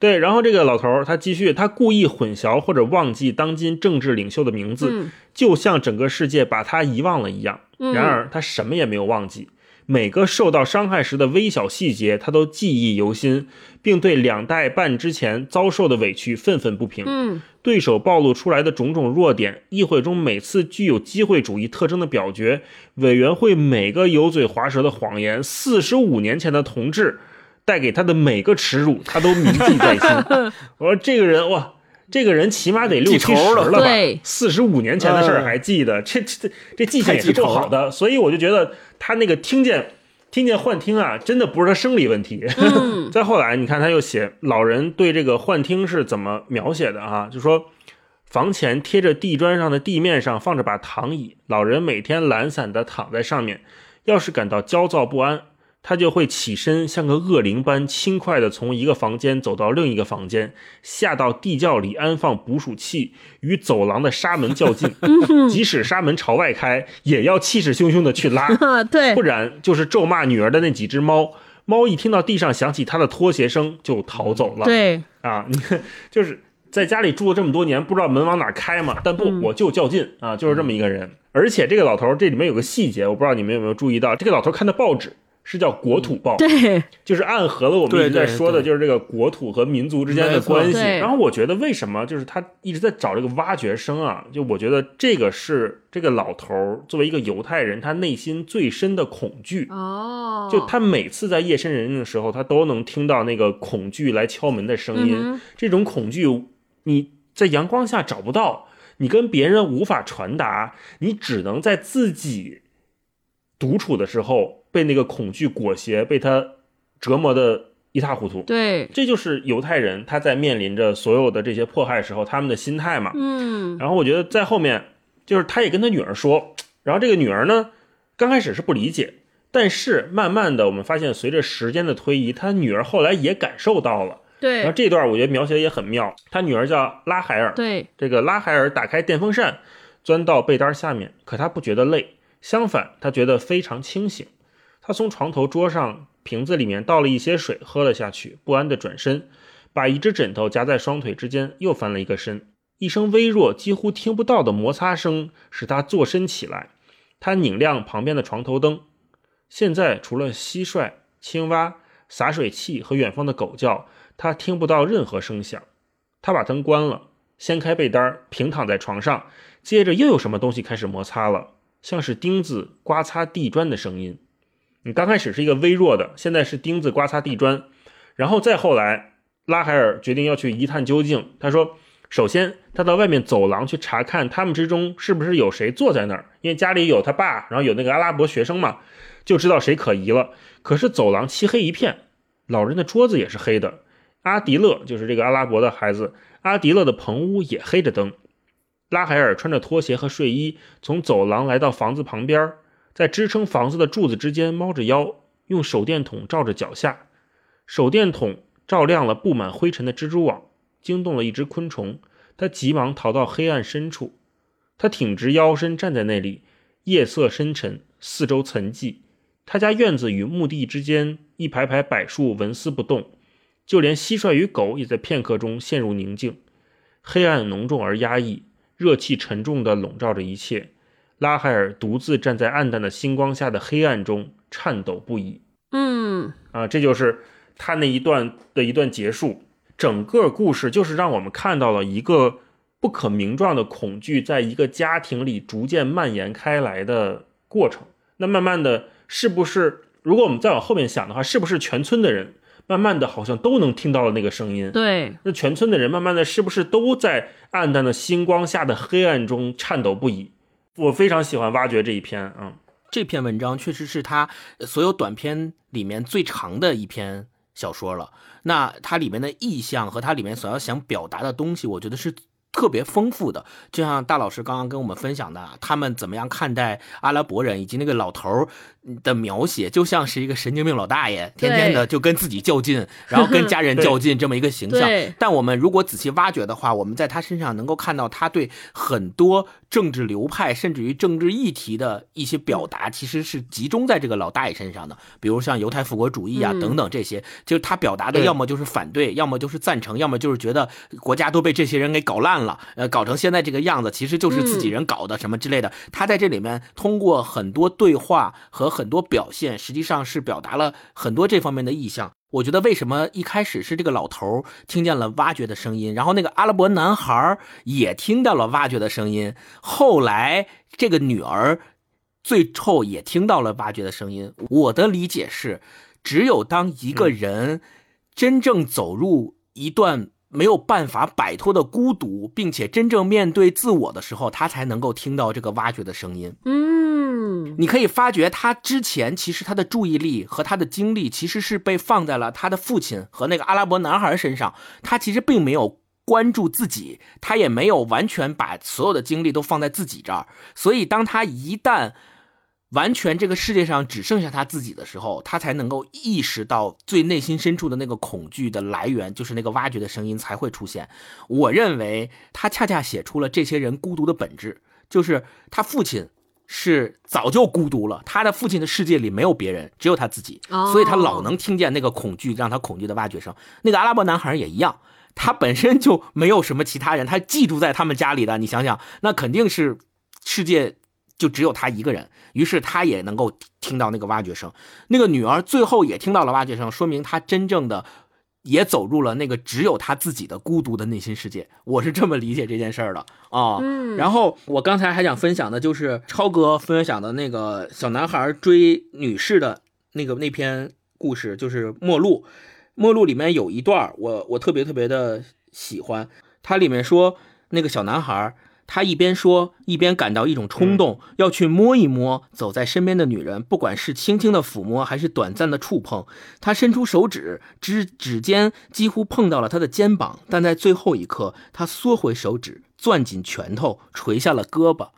对，然后这个老头儿他继续，他故意混淆或者忘记当今政治领袖的名字，嗯就像整个世界把他遗忘了一样。嗯然而他什么也没有忘记，每个受到伤害时的微小细节，他都记忆犹新，并对两代半之前遭受的委屈愤愤不平。嗯，对手暴露出来的种种弱点，议会中每次具有机会主义特征的表决，委员会每个油嘴滑舌的谎言，四十五年前的同志带给他的每个耻辱，他都铭记在心。<laughs> 我说这个人哇。这个人起码得六记七十了了吧对？四十五年前的事儿还记得，这这这记性也是够好的，所以我就觉得他那个听见听见幻听啊，真的不是他生理问题。嗯 <laughs> 再后来，你看他又写老人对这个幻听是怎么描写的啊？就说房前贴着地砖上的地面上放着把躺椅，老人每天懒散地躺在上面。要是感到焦躁不安，他就会起身，像个恶灵般轻快地从一个房间走到另一个房间，下到地窖里安放捕鼠器，与走廊的纱门较劲。即使纱门朝外开，也要气势汹汹地去拉。<laughs> 不，然就是咒骂女儿的那几只猫。猫一听到地上响起它的拖鞋声，就逃走了。对，啊，你看，就是在家里住了这么多年，不知道门往哪儿开嘛。但不，嗯我就较劲啊，就是这么一个人。而且这个老头儿这里面有个细节，我不知道你们有没有注意到，这个老头儿看的报纸是叫国土报，对，就是暗合了我们一直在说的，就是这个国土和民族之间的关系。然后我觉得为什么就是他一直在找这个挖掘生啊？就我觉得这个是这个老头儿作为一个犹太人，他内心最深的恐惧。哦，就他每次在夜深人静的时候，他都能听到那个恐惧来敲门的声音。嗯这种恐惧，你在阳光下找不到，你跟别人无法传达，你只能在自己独处的时候被那个恐惧裹挟，被他折磨的一塌糊涂。对，这就是犹太人他在面临着所有的这些迫害时候他们的心态嘛。嗯，然后我觉得在后面，就是他也跟他女儿说，然后这个女儿呢，刚开始是不理解，但是慢慢的我们发现，随着时间的推移，他女儿后来也感受到了。对然后，这段我觉得描写的也很妙，他女儿叫拉海尔，对，这个拉海尔打开电风扇，钻到被单下面，可他不觉得累，相反，他觉得非常清醒。他从床头桌上瓶子里面倒了一些水，喝了下去，不安地转身，把一只枕头夹在双腿之间，又翻了一个身。一声微弱、几乎听不到的摩擦声使他坐身起来。他拧亮旁边的床头灯。现在除了蟋蟀、青蛙、洒水器和远方的狗叫，他听不到任何声响。他把灯关了，掀开被单，平躺在床上，接着又有什么东西开始摩擦了，像是钉子刮擦地砖的声音。你刚开始是一个微弱的，现在是钉子刮擦地砖，然后再后来，拉海尔决定要去一探究竟。他说，首先他到外面走廊去查看他们之中是不是有谁坐在那儿，因为家里有他爸，然后有那个阿拉伯学生嘛，就知道谁可疑了。可是走廊漆黑一片，老人的桌子也是黑的。阿迪勒就是这个阿拉伯的孩子，阿迪勒的棚屋也黑着灯。拉海尔穿着拖鞋和睡衣，从走廊来到房子旁边，在支撑房子的柱子之间猫着腰，用手电筒照着脚下。手电筒照亮了布满灰尘的蜘蛛网，惊动了一只昆虫。他急忙逃到黑暗深处。他挺直腰身站在那里，夜色深沉，四周沉寂。他家院子与墓地之间，一排排柏树纹丝不动。就连蟋蟀与狗也在片刻中陷入宁静，黑暗浓重而压抑，热气沉重地笼罩着一切。拉海尔独自站在暗淡的星光下的黑暗中，颤抖不已。嗯，啊，这就是他那一段的一段结束。整个故事就是让我们看到了一个不可名状的恐惧，在一个家庭里逐渐蔓延开来的过程。那慢慢的，是不是如果我们再往后面想的话，是不是全村的人？慢慢的，好像都能听到了那个声音。对，那全村的人慢慢的，是不是都在暗淡的星光下的黑暗中颤抖不已？我非常喜欢挖掘这一篇，嗯，这篇文章确实是他所有短篇里面最长的一篇小说了。那它里面的意象和它里面所要想表达的东西，我觉得是特别丰富的。就像大老师刚刚跟我们分享的，他们怎么样看待阿拉伯人以及那个老头儿的描写，就像是一个神经病老大爷，天天的就跟自己较劲，然后跟家人 <laughs> 较劲这么一个形象。但我们如果仔细挖掘的话，我们在他身上能够看到他对很多政治流派甚至于政治议题的一些表达，其实是集中在这个老大爷身上的。比如像犹太复国主义啊嗯等等这些，就是他表达的要么就是反对，要么就是赞成，要么就是觉得国家都被这些人给搞烂了，呃，搞成现在这个样子，其实就是自己人搞的什么之类的。他在这里面通过很多对话和很多表现，实际上是表达了很多这方面的意向。我觉得为什么一开始是这个老头听见了挖掘的声音，然后那个阿拉伯男孩也听到了挖掘的声音，后来这个女儿最后也听到了挖掘的声音。我的理解是，只有当一个人真正走入一段没有办法摆脱的孤独，并且真正面对自我的时候，他才能够听到这个挖掘的声音。嗯，你可以发觉，他之前其实他的注意力和他的精力其实是被放在了他的父亲和那个阿拉伯男孩身上，他其实并没有关注自己，他也没有完全把所有的精力都放在自己这儿。所以，当他一旦完全这个世界上只剩下他自己的时候，他才能够意识到最内心深处的那个恐惧的来源，就是那个挖掘的声音才会出现。我认为他恰恰写出了这些人孤独的本质，就是他父亲是早就孤独了，他的父亲的世界里没有别人，只有他自己，哦所以他老能听见那个恐惧让他恐惧的挖掘声。那个阿拉伯男孩也一样。他本身就没有什么其他人，他寄住在他们家里的。你想想，那肯定是世界就只有他一个人，于是他也能够听到那个挖掘声。那个女儿最后也听到了挖掘声，说明他真正的也走入了那个只有他自己的孤独的内心世界。我是这么理解这件事儿的啊。嗯，然后我刚才还想分享的就是超哥分享的那个小男孩追女士的那个那篇故事，就是《末路》。《末路》里面有一段我我特别特别的喜欢，它里面说那个小男孩。他一边说，一边感到一种冲动，要去摸一摸走在身边的女人，不管是轻轻的抚摸，还是短暂的触碰。他伸出手指，指指尖几乎碰到了她的肩膀，但在最后一刻，他缩回手指，攥紧拳头，垂下了胳膊。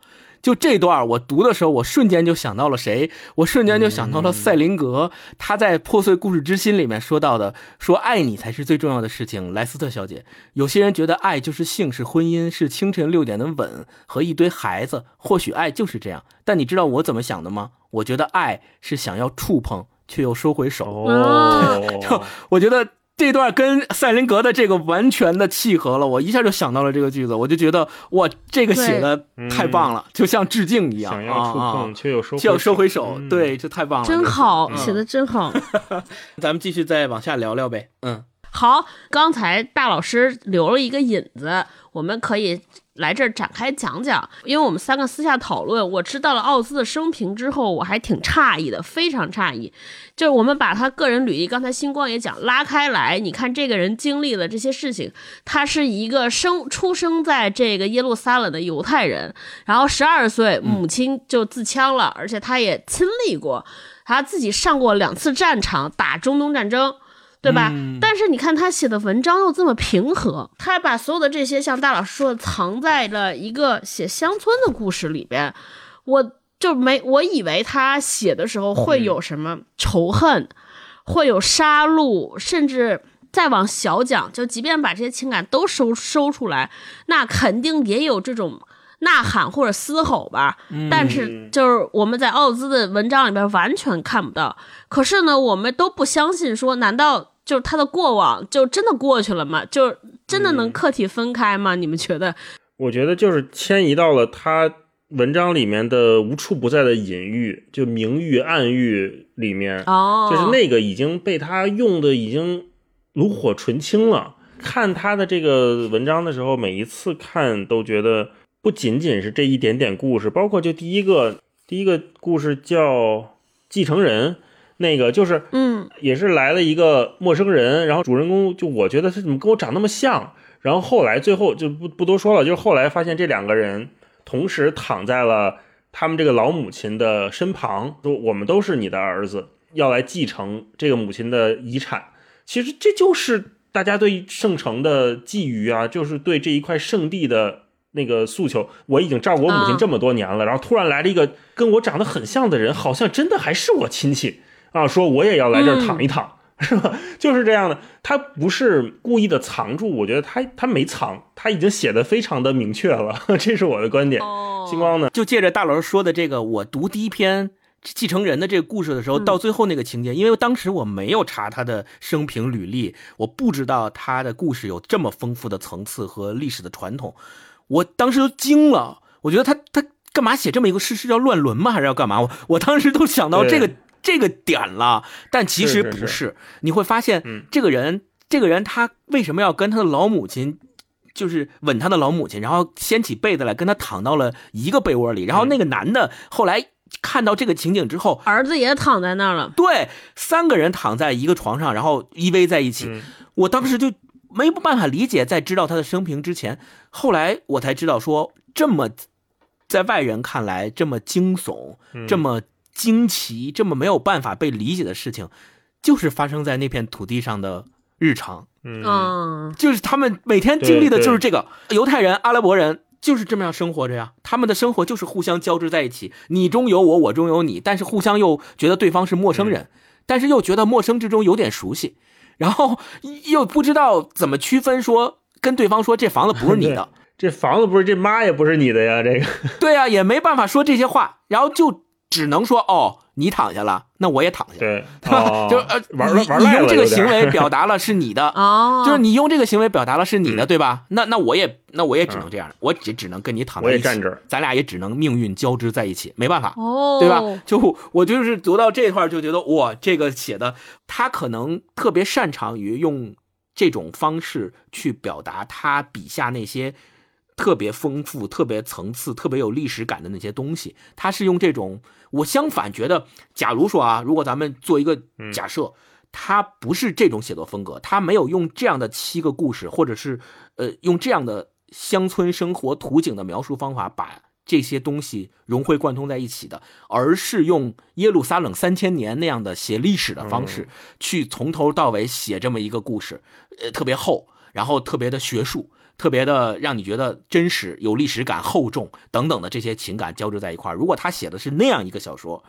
就这段我读的时候，我瞬间就想到了谁？我瞬间就想到了赛林格，他在《破碎故事之心》里面说到的，说爱你才是最重要的事情。莱斯特小姐，有些人觉得爱就是性，是婚姻，是清晨六点的吻和一堆孩子。或许爱就是这样，但你知道我怎么想的吗？我觉得爱是想要触碰，却又收回手。哦，<laughs> 我觉得。这段跟赛林格的这个完全的契合了，我一下就想到了这个句子，我就觉得哇，这个写的太棒了，就像致敬一样。想要触碰却又收却又收回手，对，这太棒了，真好，写的真好。<laughs> 咱们继续再往下聊聊呗。嗯，好，刚才大老师留了一个引子，我们可以。来这儿展开讲讲，因为我们三个私下讨论，我知道了奥兹的生平之后，我还挺诧异的，非常诧异。就是我们把他个人履历，刚才星光也讲拉开来，你看这个人经历了这些事情，他是一个生出生在这个耶路撒冷的犹太人，然后十二岁母亲就自枪了，而且他也亲历过，他自己上过两次战场打中东战争。对吧？但是你看他写的文章又这么平和，他把所有的这些像大老师说的藏在了一个写乡村的故事里边，我就没我以为他写的时候会有什么仇恨，会有杀戮，甚至再往小讲，就即便把这些情感都收收出来，那肯定也有这种呐喊或者嘶吼吧。但是就是我们在奥兹的文章里边完全看不到。可是呢，我们都不相信说，难道？就是他的过往就真的过去了吗？就真的能客体分开吗？你们觉得？我觉得就是迁移到了他文章里面的无处不在的隐喻，就明喻暗喻里面。哦，就是那个已经被他用的已经炉火纯青了。看他的这个文章的时候，每一次看都觉得不仅仅是这一点点故事，包括就第一个第一个故事叫继承人。那个就是，嗯，也是来了一个陌生人，然后主人公就我觉得他怎么跟我长那么像，然后后来最后就不不多说了，就是后来发现这两个人同时躺在了他们这个老母亲的身旁，说我们都是你的儿子，要来继承这个母亲的遗产。其实这就是大家对圣城的觊觎啊，就是对这一块圣地的那个诉求。我已经照顾我母亲这么多年了，然后突然来了一个跟我长得很像的人，好像真的还是我亲戚。啊，说我也要来这儿躺一躺，是吧？<laughs> 就是这样的，他不是故意的藏住，我觉得他他没藏，他已经写的非常的明确了，<laughs> 这是我的观点。星光呢，就借着大老师说的这个，我读第一篇继承人的这个故事的时候，到最后那个情节，因为当时我没有查他的生平履历，我不知道他的故事有这么丰富的层次和历史的传统，我当时都惊了，我觉得他他干嘛写这么一个事？是要乱伦吗？还是要干嘛？我我当时都想到这个。这个点了，但其实不是。你会发现，这个人，这个人他为什么要跟他的老母亲，就是吻他的老母亲，然后掀起被子来跟他躺到了一个被窝里。然后那个男的后来看到这个情景之后，儿子也躺在那儿了。对，三个人躺在一个床上，然后依偎在一起。我当时就没办法理解，在知道他的生平之前，后来我才知道说，这么在外人看来这么惊悚，这么。惊奇这么没有办法被理解的事情，就是发生在那片土地上的日常。嗯，就是他们每天经历的就是这个。犹太人、阿拉伯人就是这么样生活着呀。他们的生活就是互相交织在一起，你中有我，我中有你，但是互相又觉得对方是陌生人，但是又觉得陌生之中有点熟悉，然后又不知道怎么区分，说跟对方说这房子不是你的，<laughs> 这房子不是，这妈也不是你的呀。这个 <laughs> 对呀，也没办法说这些话，然后就。只能说哦，你躺下了，那我也躺下，对，<laughs> 就是呃，玩你你玩赖了用这个行为表达了是你的，<laughs> 哦，就是你用这个行为表达了是你的，嗯对吧？那那我也那我也只能这样，我只只能跟你躺在一起，也站这儿，咱俩也只能命运交织在一起，没办法。哦，对吧？<laughs> 就我就是读到这块儿就觉得，哇，这个写的他可能特别擅长于用这种方式去表达他笔下那些特别丰富、特别层次、特别有历史感的那些东西。他是用这种，我相反觉得，假如说啊，如果咱们做一个假设。他不是这种写作风格，他没有用这样的七个故事，或者是呃用这样的乡村生活图景的描述方法把这些东西融会贯通在一起的，而是用耶路撒冷三千年那样的写历史的方式，去从头到尾写这么一个故事，呃，特别厚，然后特别的学术，特别的让你觉得真实、有历史感、厚重等等的这些情感交织在一块儿。如果他写的是那样一个小说，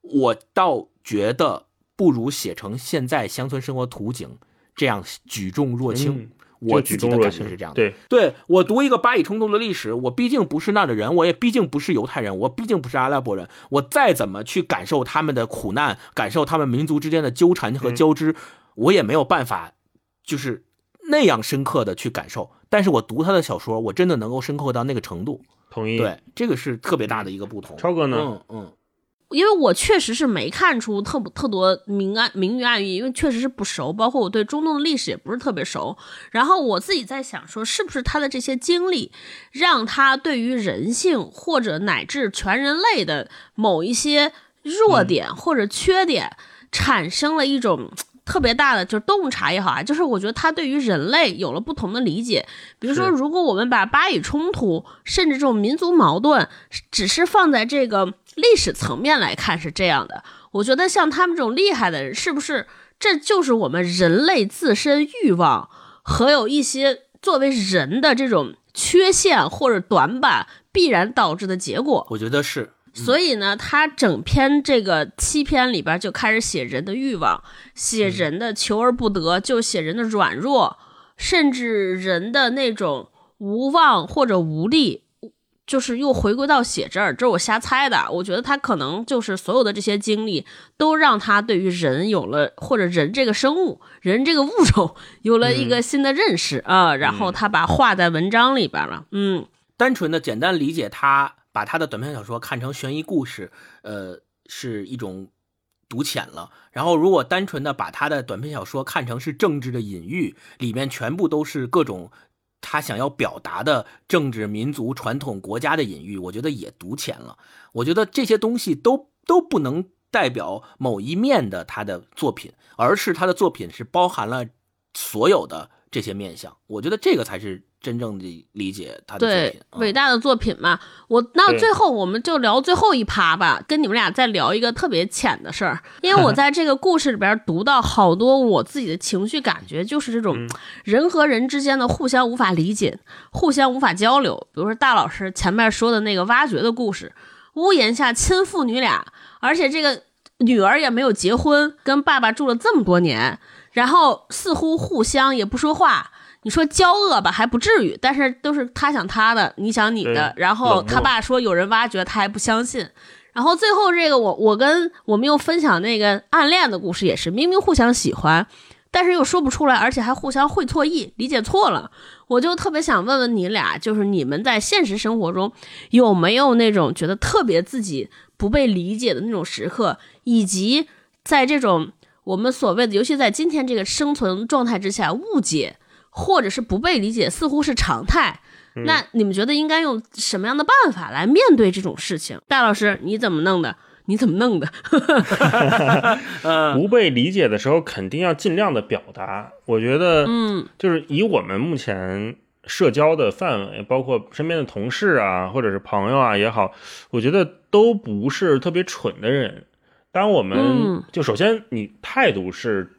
我倒觉得不如写成现在乡村生活图景这样举重若轻。嗯我自己的感觉是这样的。对，对我读一个巴以冲突的历史，我毕竟不是那儿的人，我也毕竟不是犹太人，我毕竟不是阿拉伯人，我再怎么去感受他们的苦难，感受他们民族之间的纠缠和交织，我也没有办法，就是那样深刻的去感受。但是我读他的小说，我真的能够深刻到那个程度。同意。对，这个是特别大的一个不同。超哥呢？嗯嗯，因为我确实是没看出特特多明暗明喻暗喻，因为确实是不熟，包括我对中东的历史也不是特别熟。然后我自己在想说，是不是他的这些经历，让他对于人性或者乃至全人类的某一些弱点或者缺点，产生了一种。特别大的就是洞察也好啊，就是我觉得他对于人类有了不同的理解。比如说，如果我们把巴以冲突，甚至这种民族矛盾，只是放在这个历史层面来看是这样的，我觉得像他们这种厉害的人，是不是这就是我们人类自身欲望和有一些作为人的这种缺陷或者短板必然导致的结果？我觉得是。所以呢，他整篇这个七篇里边就开始写人的欲望，写人的求而不得，就写人的软弱，甚至人的那种无望或者无力，就是又回归到写这儿。这是我瞎猜的，我觉得他可能就是所有的这些经历都让他对于人有了，或者人这个生物、人这个物种有了一个新的认识、啊，然后他把画在文章里边了，嗯。单纯的简单理解他，把他的短篇小说看成悬疑故事，呃，是一种读浅了。然后，如果单纯的把他的短篇小说看成是政治的隐喻，里面全部都是各种他想要表达的政治、民族、传统、国家的隐喻，我觉得也读浅了。我觉得这些东西都都不能代表某一面的他的作品，而是他的作品是包含了所有的这些面相。我觉得这个才是真正的理解他的作对伟大的作品嘛。我那最后我们就聊最后一趴吧，跟你们俩再聊一个特别浅的事儿，因为我 <laughs> 在这个故事里边读到好多我自己的情绪感觉，就是这种人和人之间的互相无法理解，互相无法交流。比如说大老师前面说的那个挖掘的故事，屋檐下亲父女俩，而且这个女儿也没有结婚，跟爸爸住了这么多年，然后似乎互相也不说话。你说交恶吧，还不至于，但是都是他想他的，你想你的。然后他爸说有人挖掘，他还不相信。然后最后这个我我跟我们又分享那个暗恋的故事，也是明明互相喜欢，但是又说不出来，而且还互相会错意，理解错了。我就特别想问问你俩，就是你们在现实生活中有没有那种觉得特别自己不被理解的那种时刻，以及在这种我们所谓的，尤其在今天这个生存状态之下，误解或者是不被理解似乎是常态。那你们觉得应该用什么样的办法来面对这种事情？戴老师，你怎么弄的？你怎么弄的？嗯 <laughs> 不被理解的时候，肯定要尽量的表达。我觉得，嗯，就是以我们目前社交的范围，包括身边的同事啊，或者是朋友啊也好，我觉得都不是特别蠢的人。当我们、嗯就首先你态度是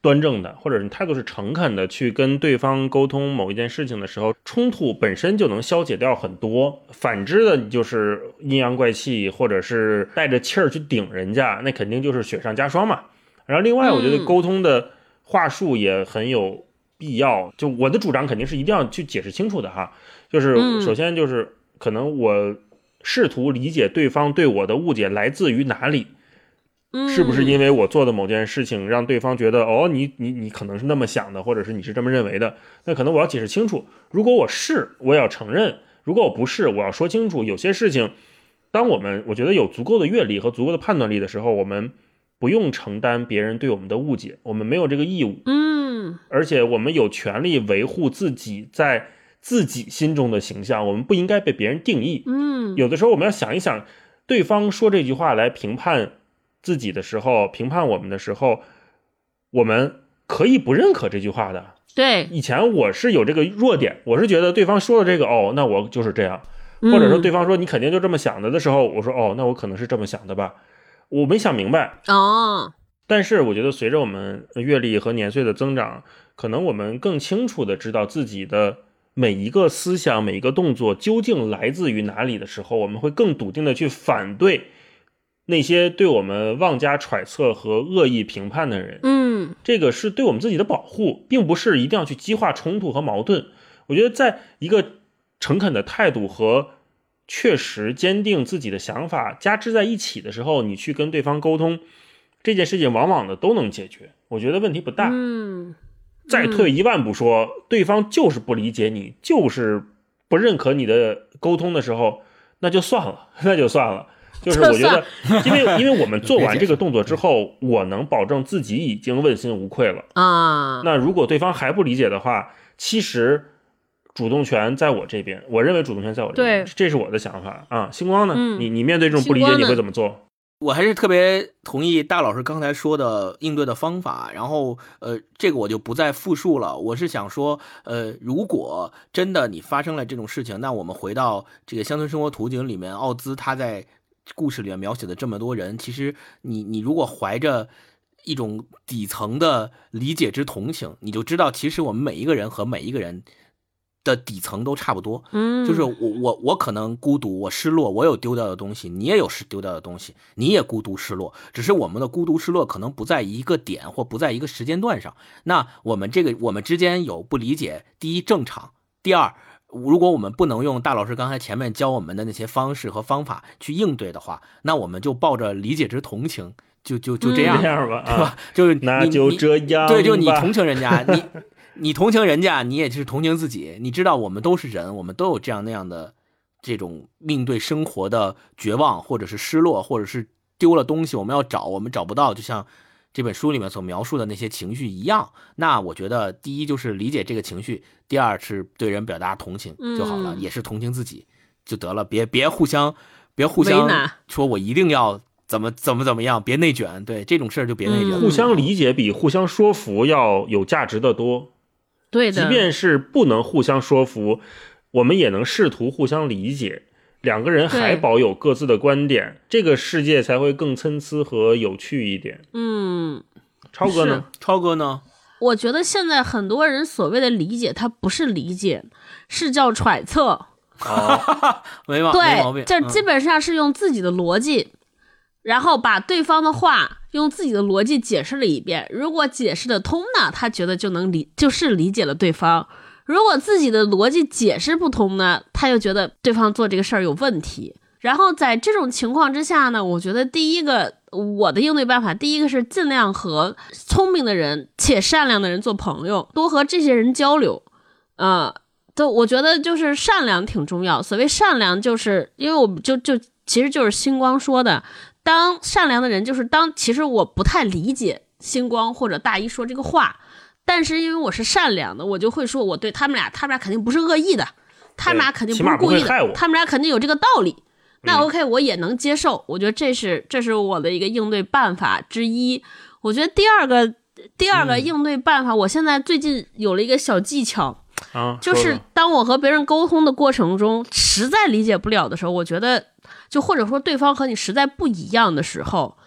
端正的，或者你态度是诚恳的，去跟对方沟通某一件事情的时候，冲突本身就能消解掉很多。反之的，就是阴阳怪气，或者是带着气儿去顶人家，那肯定就是雪上加霜嘛。然后另外，我觉得沟通的话术也很有必要。就我的主张肯定是一定要去解释清楚的哈。就是首先就是可能我试图理解对方对我的误解来自于哪里。嗯是不是因为我做的某件事情让对方觉得哦，你你你可能是那么想的，或者是你是这么认为的？那可能我要解释清楚。如果我是，我也要承认；如果我不是，我要说清楚。有些事情，当我们我觉得有足够的阅历和足够的判断力的时候，我们不用承担别人对我们的误解，我们没有这个义务，嗯而且我们有权利维护自己在自己心中的形象，我们不应该被别人定义。嗯有的时候我们要想一想，对方说这句话来评判自己的时候，评判我们的时候，我们可以不认可这句话的。对，以前我是有这个弱点，我是觉得对方说的这个哦，那我就是这样，嗯或者说对方说你肯定就这么想的的时候，我说哦，那我可能是这么想的吧，我没想明白。哦，但是我觉得随着我们阅历和年岁的增长，可能我们更清楚的知道自己的每一个思想、每一个动作究竟来自于哪里的时候，我们会更笃定的去反对那些对我们妄加揣测和恶意评判的人。嗯这个是对我们自己的保护，并不是一定要去激化冲突和矛盾。我觉得，在一个诚恳的态度和确实坚定自己的想法加之在一起的时候，你去跟对方沟通这件事情，往往的都能解决。我觉得问题不大。嗯再退一万步说，对方就是不理解你，就是不认可你的沟通的时候，那就算了，<laughs> 那就算了。就是我觉得，因为因为我们做完这个动作之后，我能保证自己已经问心无愧了。啊，那如果对方还不理解的话，其实主动权在我这边，我认为主动权在我这边，对这是我的想法啊。星光呢？嗯你你面对这种不理解，你会怎么做？我还是特别同意大老师刚才说的应对的方法，然后呃，这个我就不再复述了。我是想说，呃，如果真的你发生了这种事情，那我们回到这个乡村生活图景里面，奥兹他在故事里面描写的这么多人，其实你你如果怀着一种底层的理解之同情，你就知道，其实我们每一个人和每一个人的底层都差不多。嗯，就是我我我可能孤独，我失落，我有丢掉的东西，你也有失丢掉的东西，你也孤独失落，只是我们的孤独失落可能不在一个点或不在一个时间段上。那我们这个我们之间有不理解，第一正常，第二。如果我们不能用大老师刚才前面教我们的那些方式和方法去应对的话，那我们就抱着理解之同情，就就就这样，吧，对吧啊，？就是 <laughs> 那就你你这样吧。对，就你同情人家，<laughs> 你你同情人家，你也是同情自己。你知道我们都是人，我们都有这样那样的这种面对生活的绝望，或者是失落，或者是丢了东西，我们要找，我们找不到，就像这本书里面所描述的那些情绪一样。那我觉得，第一就是理解这个情绪，第二是对人表达同情就好了，嗯也是同情自己就得了，别别互相别互相说我一定要怎么怎么怎么样，别内卷，对这种事儿就别内卷。嗯互相理解比互相说服要有价值的多。对的，即便是不能互相说服，我们也能试图互相理解。两个人还保有各自的观点，这个世界才会更参差和有趣一点。嗯，超哥呢？超哥呢？我觉得现在很多人所谓的理解，他不是理解，是叫揣测。哦，没 <laughs> 毛没毛病对，，这嗯基本上是用自己的逻辑，然后把对方的话用自己的逻辑解释了一遍。如果解释得通呢，他觉得就能理，就是理解了对方；如果自己的逻辑解释不通呢，他又觉得对方做这个事儿有问题。然后在这种情况之下呢，我觉得第一个我的应对办法，第一个是尽量和聪明的人且善良的人做朋友，多和这些人交流，呃，都我觉得就是善良挺重要。所谓善良，就是因为我们就就其实就是星光说的，当善良的人就是当其实我不太理解星光或者大一说这个话，但是因为我是善良的，我就会说我对他们俩，他们俩肯定不是恶意的，他们俩肯定不是故意的，他们俩肯定有这个道理。那嗯 OK，我也能接受。我觉得这是这是我的一个应对办法之一。我觉得第二个第二个嗯应对办法，我现在最近有了一个小技巧，啊，就是当我和别人沟通的过程中，实在理解不了的时候，我觉得就或者说对方和你实在不一样的时候，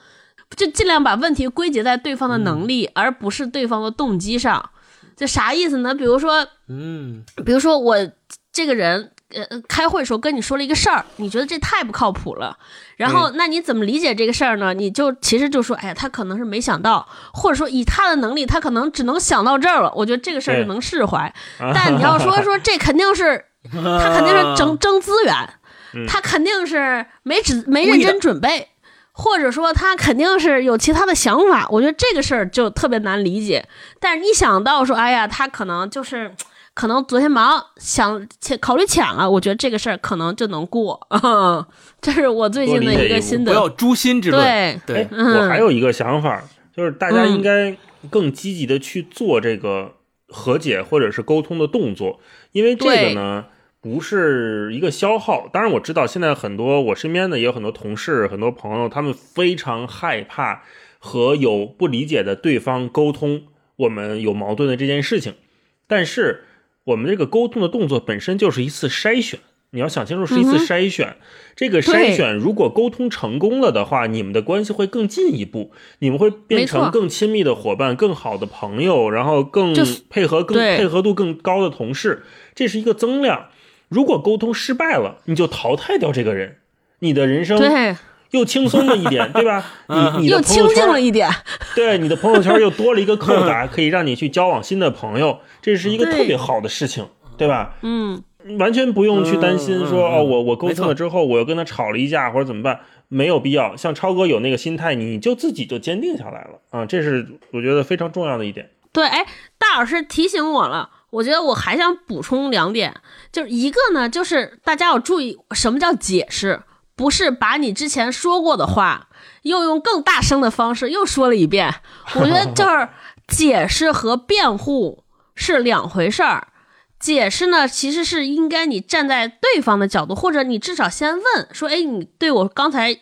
就尽量把问题归结在对方的能力，而不是对方的动机上。这啥意思呢？比如说，嗯，比如说我这个人，呃，开会时候跟你说了一个事儿，你觉得这太不靠谱了，然后那你怎么理解这个事儿呢？你就其实就说，哎呀，他可能是没想到，或者说以他的能力，他可能只能想到这儿了。我觉得这个事儿就能释怀。啊但你要说说这肯定是 <laughs> 他肯定是争争资源，他肯定是没只没认真准备，或者说他肯定是有其他的想法。我觉得这个事儿就特别难理解。但是一想到说，哎呀，他可能就是可能昨天忙想考考虑抢了，我觉得这个事儿可能就能过。<laughs> 这是我最近的一个心得。不要诛心之论。对对，我还有一个想法，就是大家应该更积极的去做这个和解或者是沟通的动作，因为这个呢。不是一个消耗，当然我知道现在很多我身边的也有很多同事、很多朋友，他们非常害怕和有不理解的对方沟通我们有矛盾的这件事情。但是我们这个沟通的动作本身就是一次筛选，你要想清楚是一次筛选。这个筛选如果沟通成功了的话，你们的关系会更进一步，你们会变成更亲密的伙伴、更好的朋友，然后更配合、更配合度更高的同事，这是一个增量。如果沟通失败了，你就淘汰掉这个人，你的人生又轻松了一点，对吧？<laughs> 你你的朋友圈了一点，<laughs> 对，你的朋友圈又多了一个扣打，<laughs> 可以让你去交往新的朋友，这是一个特别好的事情，对吧？嗯，完全不用去担心说哦，我我沟通了之后，我又跟他吵了一架或者怎么办，没有必要。像超哥有那个心态，你就自己就坚定下来了啊，这是我觉得非常重要的一点。对，哎，大老师提醒我了。我觉得我还想补充两点，就是一个呢，就是大家要注意什么叫解释，不是把你之前说过的话又用更大声的方式又说了一遍。我觉得就是 <laughs> 解释和辩护是两回事儿。解释呢，其实是应该你站在对方的角度，或者你至少先问说：“哎，你对我刚才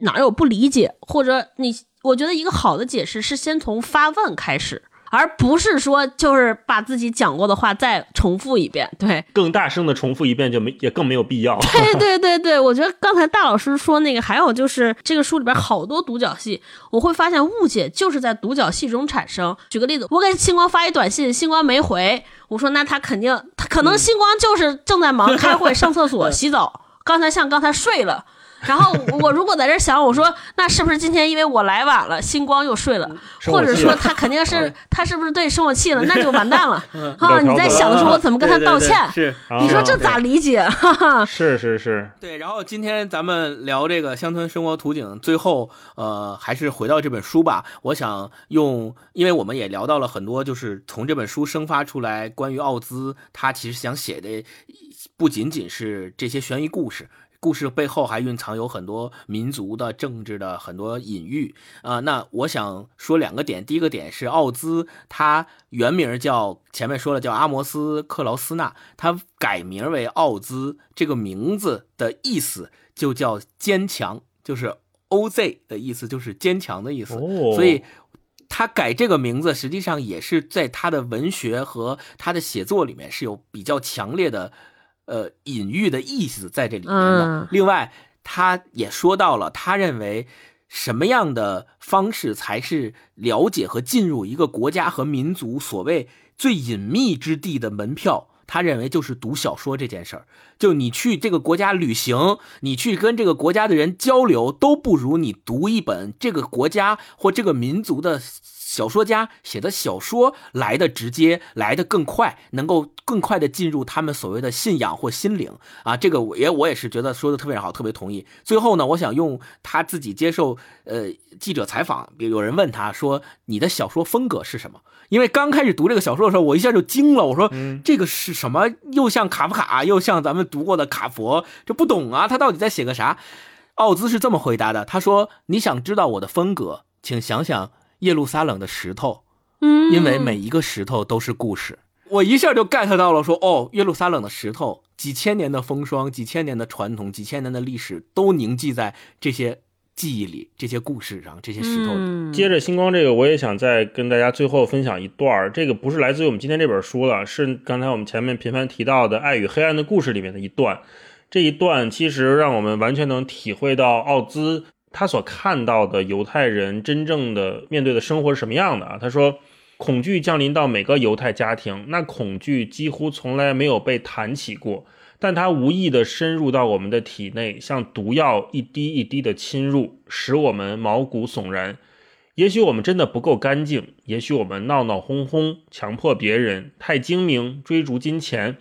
哪有不理解？”或者你，我觉得一个好的解释是先从发问开始。而不是说就是把自己讲过的话再重复一遍，对，更大声的重复一遍就没也更没有必要。<laughs> 对对对对，我觉得刚才大老师说那个，还有就是这个书里边好多独角戏，我会发现误解就是在独角戏中产生。举个例子，我给星光发一短信，星光没回，我说那他肯定他可能星光就是正在忙 <laughs> 开会、上厕所、洗澡，刚才像刚才睡了。然后我如果在这想，我说那是不是今天因为我来晚了，星光又睡了，或者说他肯定是 <laughs> 他是不是对生我气了，<laughs> 那就完蛋了啊！你在想的时候，我怎么跟他道歉？是，你说这咋理解？<laughs> 是是是，对。然后今天咱们聊这个乡村生活图景，最后呃还是回到这本书吧。我想用，因为我们也聊到了很多，就是从这本书生发出来关于奥兹，他其实想写的不仅仅是这些悬疑故事。故事背后还蕴藏有很多民族的政治的很多隐喻啊。那我想说两个点，第一个点是奥兹，他原名叫前面说了叫阿摩斯克劳斯纳，他改名为奥兹，这个名字的意思就叫坚强，就是 O Z 的意思就是坚强的意思，所以他改这个名字实际上也是在他的文学和他的写作里面是有比较强烈的。呃，隐喻的意思在这里面的。另外，他也说到了，他认为什么样的方式才是了解和进入一个国家和民族所谓最隐秘之地的门票？他认为就是读小说这件事儿。就你去这个国家旅行，你去跟这个国家的人交流，都不如你读一本这个国家或这个民族的。小说家写的小说来的直接，来的更快，能够更快的进入他们所谓的信仰或心灵啊，这个我也我也是觉得说的特别好，特别同意。最后呢，我想用他自己接受呃记者采访，有人问他说：“你的小说风格是什么？”因为刚开始读这个小说的时候，我一下就惊了，我说：“这个是什么？又像卡夫卡，又像咱们读过的卡佛，这不懂啊，他到底在写个啥？”奥兹是这么回答的，他说：“你想知道我的风格，请想想。”耶路撒冷的石头，嗯，因为每一个石头都是故事，我一下就 get 到了，说哦，耶路撒冷的石头，几千年的风霜，几千年的传统，几千年的历史，都凝聚在这些记忆里，这些故事上，这些石头里。接着星光这个，我也想再跟大家最后分享一段这个不是来自于我们今天这本书了，是刚才我们前面频繁提到的《爱与黑暗的故事》里面的一段。这一段其实让我们完全能体会到奥兹。他所看到的犹太人真正的面对的生活是什么样的啊？他说，恐惧降临到每个犹太家庭，那恐惧几乎从来没有被谈起过，但它无意的深入到我们的体内，像毒药一滴一滴的侵入，使我们毛骨悚然。也许我们真的不够干净，也许我们闹闹哄哄，强迫别人，太精明，追逐金钱，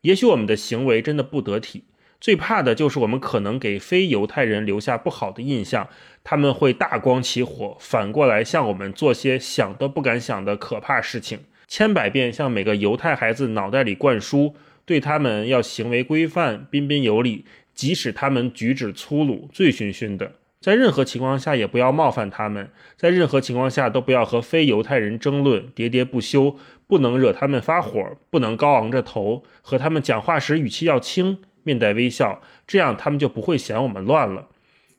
也许我们的行为真的不得体。最怕的就是我们可能给非犹太人留下不好的印象，他们会大光起火，反过来向我们做些想都不敢想的可怕事情，千百遍向每个犹太孩子脑袋里灌输，对他们要行为规范、彬彬有礼，即使他们举止粗鲁、醉醺醺的，在任何情况下也不要冒犯他们，在任何情况下都不要和非犹太人争论，喋喋不休，不能惹他们发火，不能高昂着头，和他们讲话时语气要轻。面带微笑，这样他们就不会嫌我们乱了。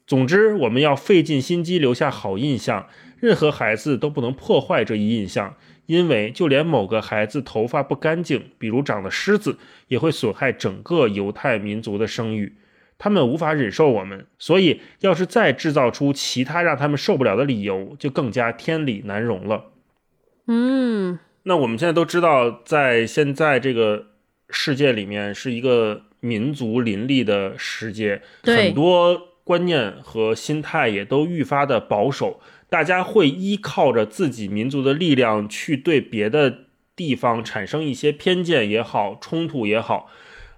总之，我们要费尽心机留下好印象，任何孩子都不能破坏这一印象，因为就连某个孩子头发不干净，比如长了虱子，也会损害整个犹太民族的声誉。他们无法忍受我们，所以要是再制造出其他让他们受不了的理由，就更加天理难容了。嗯，那我们现在都知道，在现在这个世界里面是一个。民族林立的世界，很多观念和心态也都愈发的保守。大家会依靠着自己民族的力量去对别的地方产生一些偏见也好，冲突也好。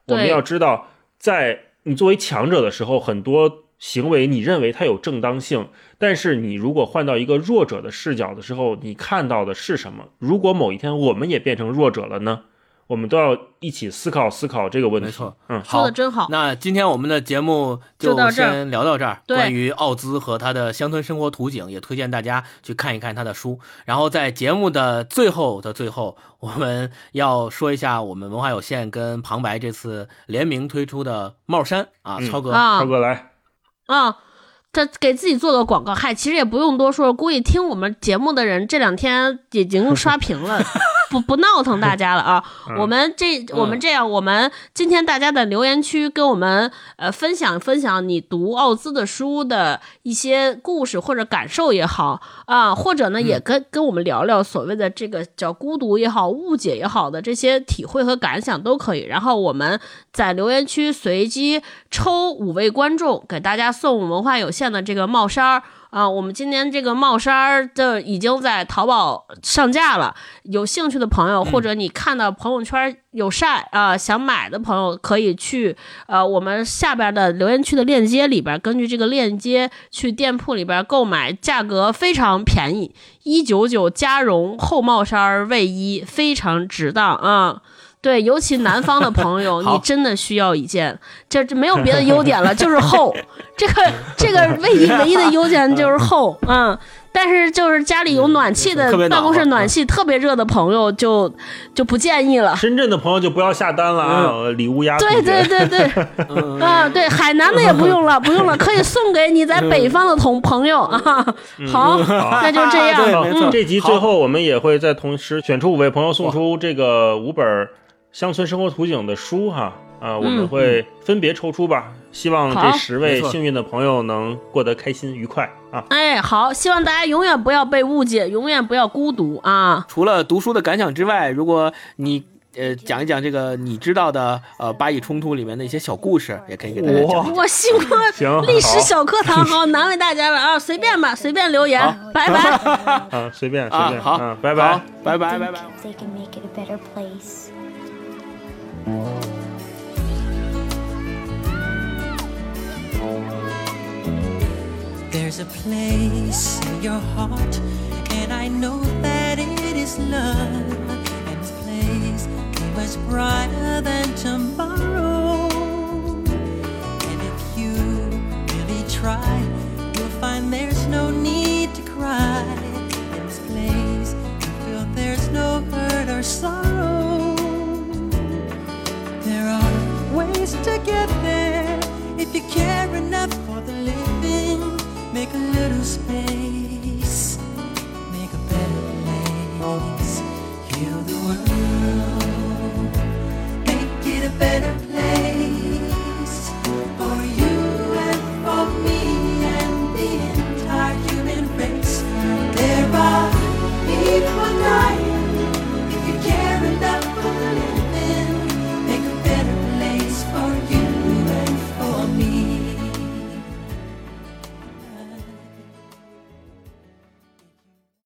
我们要知道，在你作为强者的时候，很多行为你认为它有正当性，但是你如果换到一个弱者的视角的时候，你看到的是什么？如果某一天我们也变成弱者了呢？我们都要一起思考思考这个问题。没错，嗯，说的真好。那今天我们的节目就先聊到这儿。对，关于奥兹和他的乡村生活图景，也推荐大家去看一看他的书。然后在节目的最后的最后，我们要说一下我们文化有限跟旁白这次联名推出的帽衫啊，超哥，超哥来啊。这给自己做个广告，嗨，其实也不用多说，估计听我们节目的人这两天已经刷屏了，<laughs> 不不闹腾大家了啊。<laughs> 我们这我们这样，我们今天大家的留言区跟我们呃分享分享你读奥兹的书的一些故事或者感受也好啊，或者呢也跟跟我们聊聊所谓的这个叫孤独也好、误解也好的这些体会和感想都可以。然后我们在留言区随机抽五位观众给大家送文化有限。的这个帽衫儿啊，我们今年这个帽衫儿的已经在淘宝上架了。有兴趣的朋友，或者你看到朋友圈有晒啊，想买的朋友可以去呃我们下边的留言区的链接里边，根据这个链接去店铺里边购买，价格非常便宜，一九九加绒厚帽衫卫衣，非常值当啊。对，尤其南方的朋友，<laughs> 你真的需要一件，这这没有别的优点了，就是厚。<laughs> 这个 <laughs> 这个卫衣 <laughs> 唯一的优点就是厚，嗯，但是就是家里有暖气的，办公室暖气特别热的朋友就就不建议了。深圳的朋友就不要下单了啊，礼物压对对对对，<laughs> 啊对，海南的也不用了，不用了，可以送给你在北方的同朋友啊。好，那就这样。嗯，这集最后我们也会在同时选出五位朋友送出这个五本。乡村生活图景的书哈啊，我们会分别抽出吧。希望这十位幸运的朋友能过得开心愉快啊！哎，好，希望大家永远不要被误解，永远不要孤独啊！除了读书的感想之外，如果你呃讲一讲这个你知道的呃巴以冲突里面的一些小故事，也可以给大家讲。我希望 <laughs> 行历史小课堂好难为大家了啊！随便吧，随便留言，拜拜。啊，<laughs> 随便随便，好，拜拜拜拜拜拜。There's a place in your heart, and I know that it is love. And this place is much brighter than tomorrow. And if you really try, you'll find there's no need to cry. In this place, you feel there's no hurt or sorrow. There are ways to get there if you care enough for the living. Make a little space, make a better place. Heal the world, make it a better place.